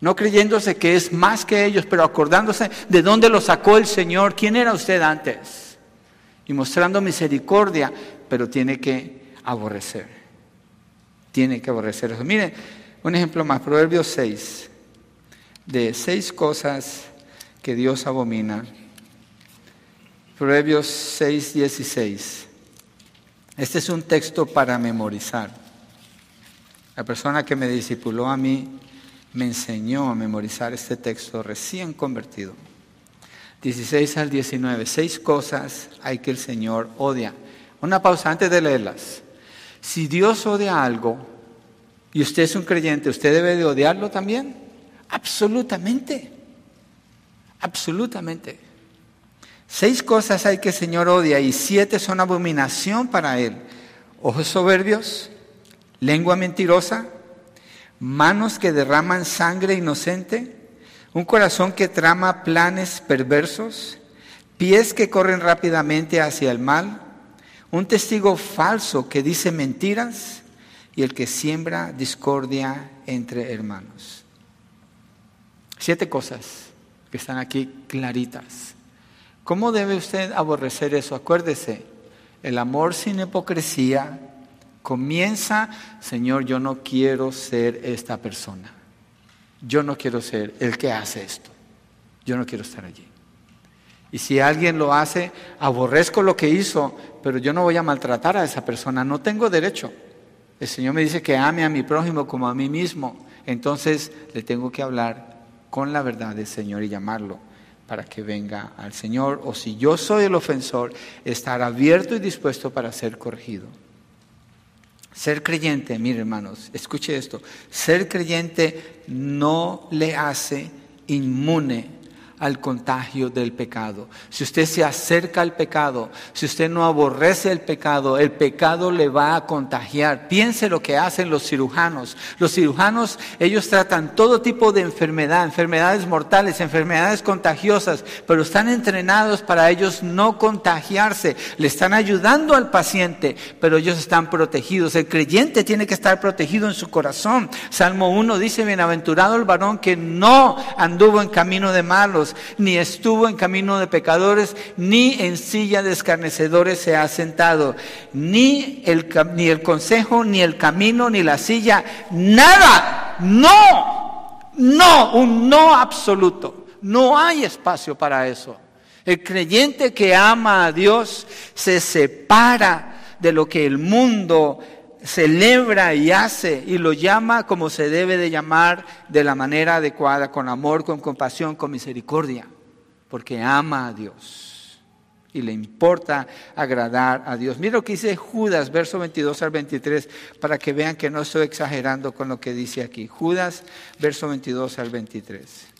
No creyéndose que es más que ellos, pero acordándose de dónde lo sacó el Señor, quién era usted antes. Y mostrando misericordia, pero tiene que aborrecer. Tiene que aborrecer eso. Miren, un ejemplo más, Proverbios 6, de seis cosas que Dios abomina. Proverbios 6, 16. Este es un texto para memorizar. La persona que me discipuló a mí me enseñó a memorizar este texto recién convertido. 16 al 19, seis cosas hay que el Señor odia. Una pausa antes de leerlas. Si Dios odia algo y usted es un creyente, ¿usted debe de odiarlo también? Absolutamente. Absolutamente. Seis cosas hay que el Señor odia y siete son abominación para Él. Ojos soberbios, lengua mentirosa, manos que derraman sangre inocente, un corazón que trama planes perversos, pies que corren rápidamente hacia el mal, un testigo falso que dice mentiras y el que siembra discordia entre hermanos. Siete cosas que están aquí claritas. ¿Cómo debe usted aborrecer eso? Acuérdese, el amor sin hipocresía, Comienza, Señor, yo no quiero ser esta persona. Yo no quiero ser el que hace esto. Yo no quiero estar allí. Y si alguien lo hace, aborrezco lo que hizo, pero yo no voy a maltratar a esa persona. No tengo derecho. El Señor me dice que ame a mi prójimo como a mí mismo. Entonces le tengo que hablar con la verdad del Señor y llamarlo para que venga al Señor. O si yo soy el ofensor, estar abierto y dispuesto para ser corregido. Ser creyente, mire hermanos, escuche esto, ser creyente no le hace inmune al contagio del pecado. Si usted se acerca al pecado, si usted no aborrece el pecado, el pecado le va a contagiar. Piense lo que hacen los cirujanos. Los cirujanos, ellos tratan todo tipo de enfermedad, enfermedades mortales, enfermedades contagiosas, pero están entrenados para ellos no contagiarse. Le están ayudando al paciente, pero ellos están protegidos. El creyente tiene que estar protegido en su corazón. Salmo 1 dice, bienaventurado el varón que no anduvo en camino de malos ni estuvo en camino de pecadores, ni en silla de escarnecedores se ha sentado, ni el, ni el consejo, ni el camino, ni la silla, nada, no, no, un no absoluto. No hay espacio para eso. El creyente que ama a Dios se separa de lo que el mundo celebra y hace y lo llama como se debe de llamar de la manera adecuada, con amor, con compasión, con misericordia, porque ama a Dios y le importa agradar a Dios. Mira lo que dice Judas, verso 22 al 23, para que vean que no estoy exagerando con lo que dice aquí. Judas, verso 22 al 23.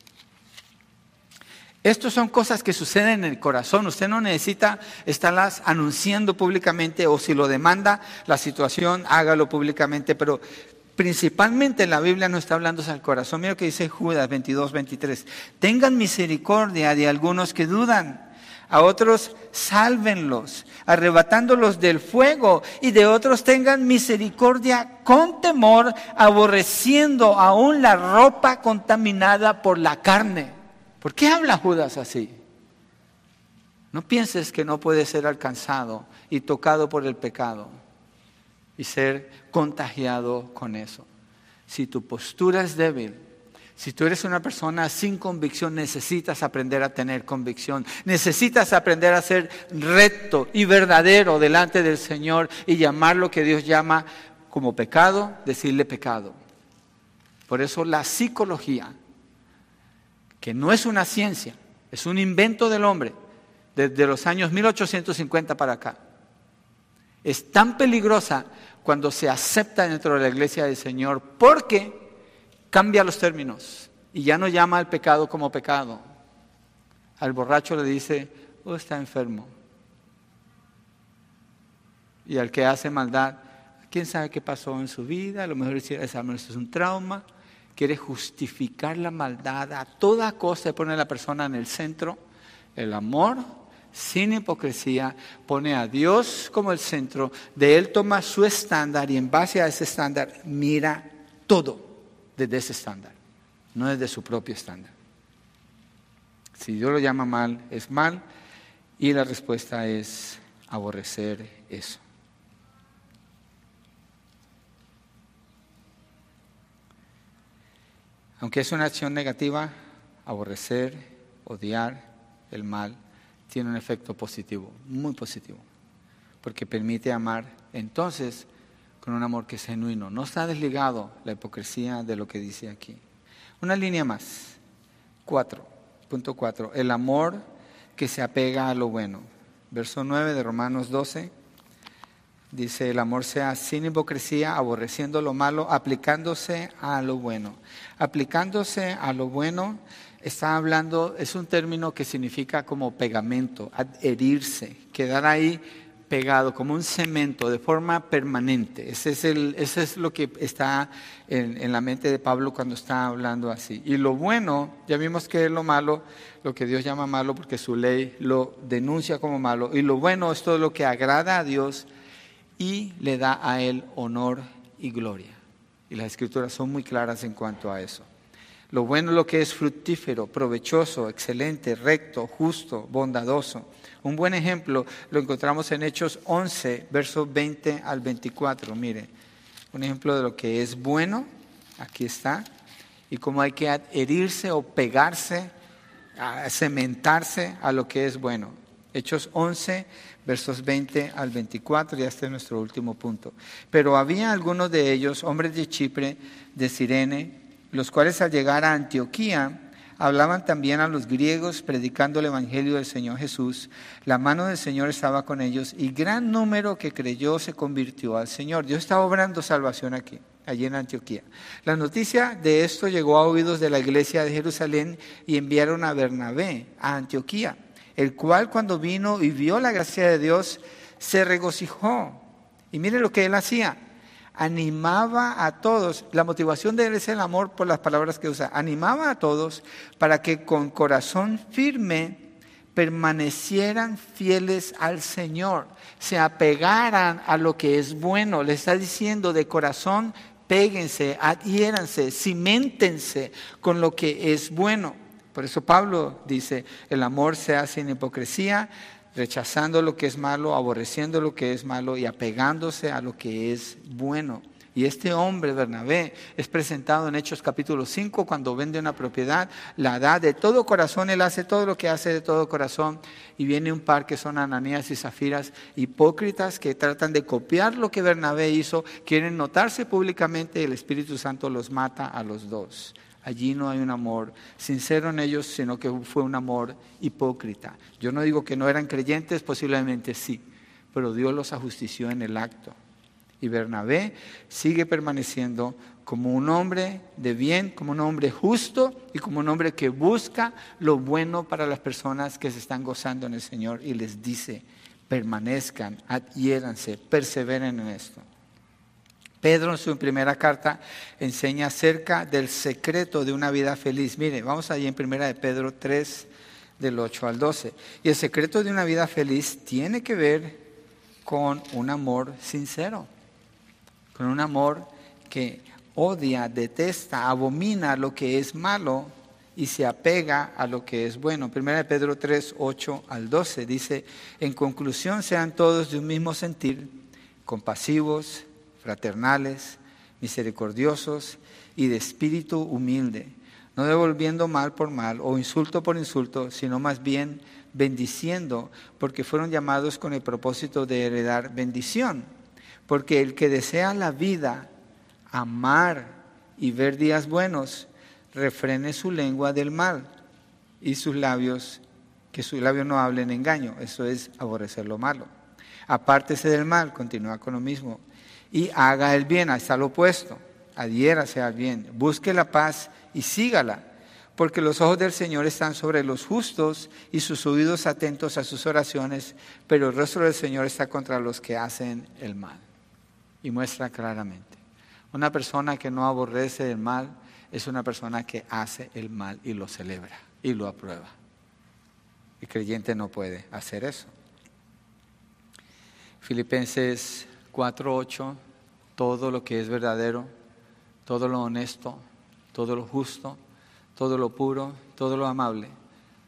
Estas son cosas que suceden en el corazón. Usted no necesita estarlas anunciando públicamente o si lo demanda la situación, hágalo públicamente. Pero principalmente en la Biblia no está hablando al corazón. Mira lo que dice Judas 22, 23. Tengan misericordia de algunos que dudan. A otros sálvenlos, arrebatándolos del fuego, y de otros tengan misericordia con temor, aborreciendo aún la ropa contaminada por la carne ¿Por qué habla Judas así? No pienses que no puede ser alcanzado y tocado por el pecado y ser contagiado con eso. Si tu postura es débil, si tú eres una persona sin convicción, necesitas aprender a tener convicción. Necesitas aprender a ser recto y verdadero delante del Señor y llamar lo que Dios llama como pecado, decirle pecado. Por eso la psicología que no es una ciencia, es un invento del hombre desde los años 1850 para acá. Es tan peligrosa cuando se acepta dentro de la iglesia del Señor porque cambia los términos y ya no llama al pecado como pecado. Al borracho le dice, oh, está enfermo. Y al que hace maldad, quién sabe qué pasó en su vida, a lo mejor es un trauma quiere justificar la maldad a toda costa, pone a la persona en el centro. El amor, sin hipocresía, pone a Dios como el centro, de Él toma su estándar y en base a ese estándar mira todo desde ese estándar, no desde su propio estándar. Si Dios lo llama mal, es mal y la respuesta es aborrecer eso. Aunque es una acción negativa, aborrecer, odiar el mal, tiene un efecto positivo, muy positivo, porque permite amar entonces con un amor que es genuino. No está desligado la hipocresía de lo que dice aquí. Una línea más, cuatro, punto cuatro, el amor que se apega a lo bueno. Verso 9 de Romanos 12. Dice, el amor sea sin hipocresía, aborreciendo lo malo, aplicándose a lo bueno. Aplicándose a lo bueno, está hablando, es un término que significa como pegamento, adherirse, quedar ahí pegado, como un cemento, de forma permanente. Ese es, el, ese es lo que está en, en, la mente de Pablo cuando está hablando así. Y lo bueno, ya vimos que lo malo, lo que Dios llama malo, porque su ley lo denuncia como malo. Y lo bueno es todo lo que agrada a Dios y le da a Él honor y gloria. Y las escrituras son muy claras en cuanto a eso. Lo bueno es lo que es fructífero, provechoso, excelente, recto, justo, bondadoso. Un buen ejemplo lo encontramos en Hechos 11, versos 20 al 24. Mire, un ejemplo de lo que es bueno, aquí está, y cómo hay que adherirse o pegarse, a cementarse a lo que es bueno. Hechos 11, versos 20 al 24, ya este es nuestro último punto. Pero había algunos de ellos, hombres de Chipre, de Sirene, los cuales al llegar a Antioquía hablaban también a los griegos predicando el Evangelio del Señor Jesús. La mano del Señor estaba con ellos y gran número que creyó se convirtió al Señor. Dios estaba obrando salvación aquí, allí en Antioquía. La noticia de esto llegó a oídos de la iglesia de Jerusalén y enviaron a Bernabé a Antioquía el cual cuando vino y vio la gracia de Dios, se regocijó. Y mire lo que él hacía. Animaba a todos, la motivación de él es el amor por las palabras que usa, animaba a todos para que con corazón firme permanecieran fieles al Señor, se apegaran a lo que es bueno. Le está diciendo de corazón, péguense, adhiéranse, cimentense con lo que es bueno. Por eso Pablo dice, el amor se hace sin hipocresía, rechazando lo que es malo, aborreciendo lo que es malo y apegándose a lo que es bueno. Y este hombre, Bernabé, es presentado en Hechos capítulo 5 cuando vende una propiedad, la da de todo corazón, él hace todo lo que hace de todo corazón. Y viene un par que son Ananías y Zafiras, hipócritas que tratan de copiar lo que Bernabé hizo, quieren notarse públicamente y el Espíritu Santo los mata a los dos. Allí no hay un amor sincero en ellos, sino que fue un amor hipócrita. Yo no digo que no eran creyentes, posiblemente sí, pero Dios los ajustició en el acto. Y Bernabé sigue permaneciendo como un hombre de bien, como un hombre justo y como un hombre que busca lo bueno para las personas que se están gozando en el Señor y les dice, permanezcan, adhiéranse, perseveren en esto. Pedro en su primera carta enseña acerca del secreto de una vida feliz. Mire, vamos allí en primera de Pedro 3, del 8 al 12. Y el secreto de una vida feliz tiene que ver con un amor sincero con un amor que odia, detesta, abomina lo que es malo y se apega a lo que es bueno. Primera de Pedro 3, 8 al 12 dice, en conclusión sean todos de un mismo sentir, compasivos, fraternales, misericordiosos y de espíritu humilde, no devolviendo mal por mal o insulto por insulto, sino más bien bendiciendo, porque fueron llamados con el propósito de heredar bendición. Porque el que desea la vida, amar y ver días buenos, refrene su lengua del mal y sus labios, que sus labios no hablen engaño. Eso es aborrecer lo malo. Apártese del mal, continúa con lo mismo. Y haga el bien, hasta lo opuesto. Adhiérase al bien. Busque la paz y sígala. Porque los ojos del Señor están sobre los justos y sus oídos atentos a sus oraciones, pero el rostro del Señor está contra los que hacen el mal y muestra claramente. Una persona que no aborrece el mal es una persona que hace el mal y lo celebra y lo aprueba. El creyente no puede hacer eso. Filipenses 4:8, todo lo que es verdadero, todo lo honesto, todo lo justo, todo lo puro, todo lo amable,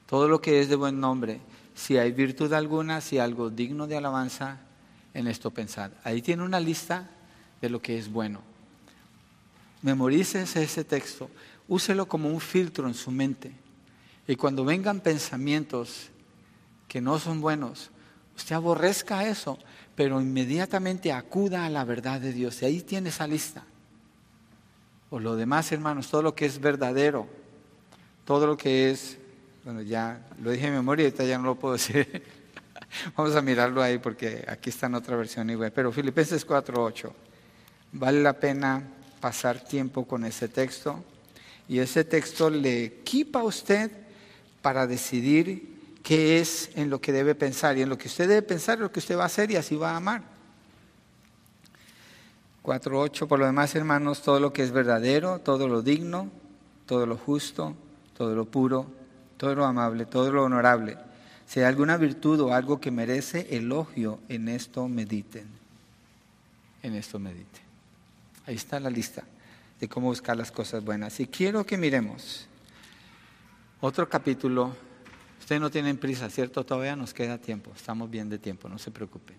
todo lo que es de buen nombre, si hay virtud alguna, si algo digno de alabanza, en esto pensar. Ahí tiene una lista de lo que es bueno. Memorícese ese texto, úselo como un filtro en su mente. Y cuando vengan pensamientos que no son buenos, usted aborrezca eso, pero inmediatamente acuda a la verdad de Dios. Y ahí tiene esa lista. O lo demás, hermanos, todo lo que es verdadero, todo lo que es, bueno, ya lo dije en memoria, ahorita ya no lo puedo decir. Vamos a mirarlo ahí porque aquí está en otra versión igual. Pero Filipenses 4.8. Vale la pena pasar tiempo con ese texto y ese texto le equipa a usted para decidir qué es en lo que debe pensar y en lo que usted debe pensar, lo que usted va a hacer y así va a amar. 4.8, por lo demás, hermanos, todo lo que es verdadero, todo lo digno, todo lo justo, todo lo puro, todo lo amable, todo lo honorable si hay alguna virtud o algo que merece elogio, en esto mediten. En esto mediten. Ahí está la lista de cómo buscar las cosas buenas. Y quiero que miremos otro capítulo. Ustedes no tienen prisa, ¿cierto? Todavía nos queda tiempo. Estamos bien de tiempo, no se preocupen.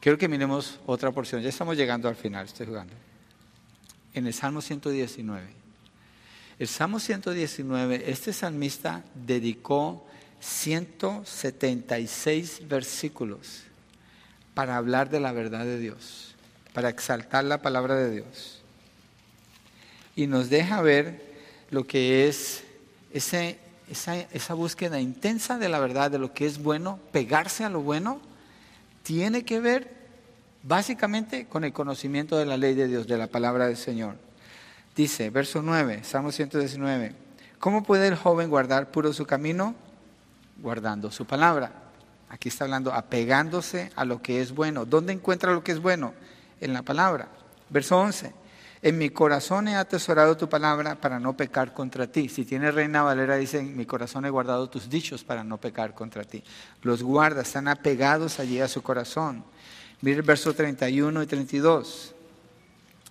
Quiero que miremos otra porción. Ya estamos llegando al final, estoy jugando. En el Salmo 119. El Salmo 119, este salmista dedicó 176 versículos para hablar de la verdad de Dios, para exaltar la palabra de Dios. Y nos deja ver lo que es ese, esa, esa búsqueda intensa de la verdad, de lo que es bueno, pegarse a lo bueno, tiene que ver básicamente con el conocimiento de la ley de Dios, de la palabra del Señor. Dice, verso 9, Salmo 119, ¿cómo puede el joven guardar puro su camino? guardando su palabra. Aquí está hablando apegándose a lo que es bueno. ¿Dónde encuentra lo que es bueno? En la palabra. Verso 11. En mi corazón he atesorado tu palabra para no pecar contra ti. Si tiene Reina Valera, dice, en mi corazón he guardado tus dichos para no pecar contra ti. Los guarda, están apegados allí a su corazón. Mire el verso 31 y 32.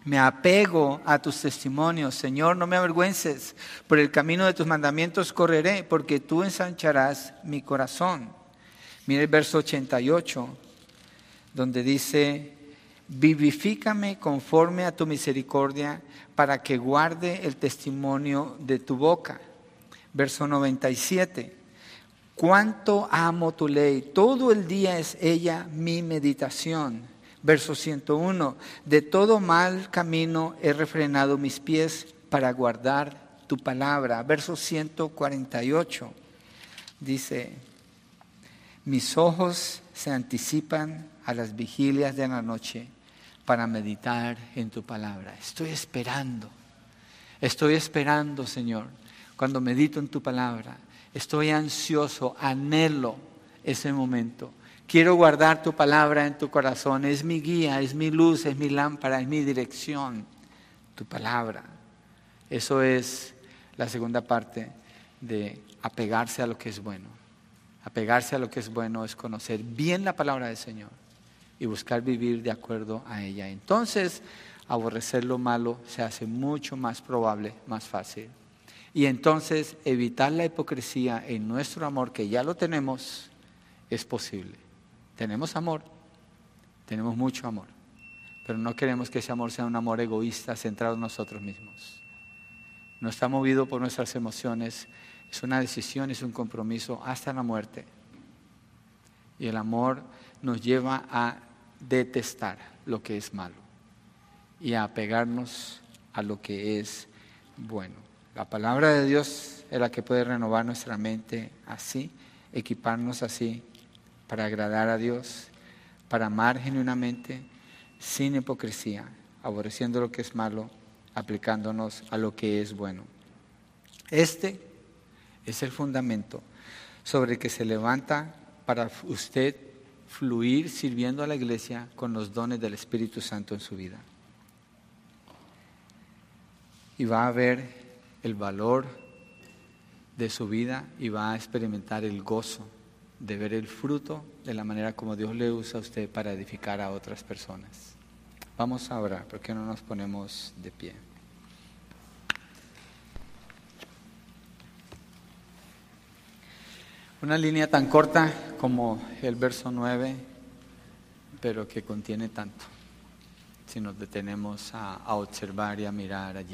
Me apego a tus testimonios, Señor, no me avergüences. Por el camino de tus mandamientos correré, porque tú ensancharás mi corazón. Mira el verso 88, donde dice, vivifícame conforme a tu misericordia para que guarde el testimonio de tu boca. Verso 97. Cuánto amo tu ley, todo el día es ella mi meditación. Verso 101. De todo mal camino he refrenado mis pies para guardar tu palabra. Verso 148. Dice, mis ojos se anticipan a las vigilias de la noche para meditar en tu palabra. Estoy esperando, estoy esperando, Señor, cuando medito en tu palabra. Estoy ansioso, anhelo ese momento. Quiero guardar tu palabra en tu corazón. Es mi guía, es mi luz, es mi lámpara, es mi dirección. Tu palabra. Eso es la segunda parte de apegarse a lo que es bueno. Apegarse a lo que es bueno es conocer bien la palabra del Señor y buscar vivir de acuerdo a ella. Entonces, aborrecer lo malo se hace mucho más probable, más fácil. Y entonces evitar la hipocresía en nuestro amor, que ya lo tenemos, es posible. Tenemos amor, tenemos mucho amor, pero no queremos que ese amor sea un amor egoísta, centrado en nosotros mismos. No está movido por nuestras emociones, es una decisión, es un compromiso hasta la muerte. Y el amor nos lleva a detestar lo que es malo y a apegarnos a lo que es bueno. La palabra de Dios es la que puede renovar nuestra mente así, equiparnos así para agradar a Dios, para amar genuinamente, sin hipocresía, aborreciendo lo que es malo, aplicándonos a lo que es bueno. Este es el fundamento sobre el que se levanta para usted fluir sirviendo a la iglesia con los dones del Espíritu Santo en su vida. Y va a ver el valor de su vida y va a experimentar el gozo de ver el fruto de la manera como Dios le usa a usted para edificar a otras personas. Vamos a orar, ¿por qué no nos ponemos de pie? Una línea tan corta como el verso 9, pero que contiene tanto, si nos detenemos a, a observar y a mirar allí.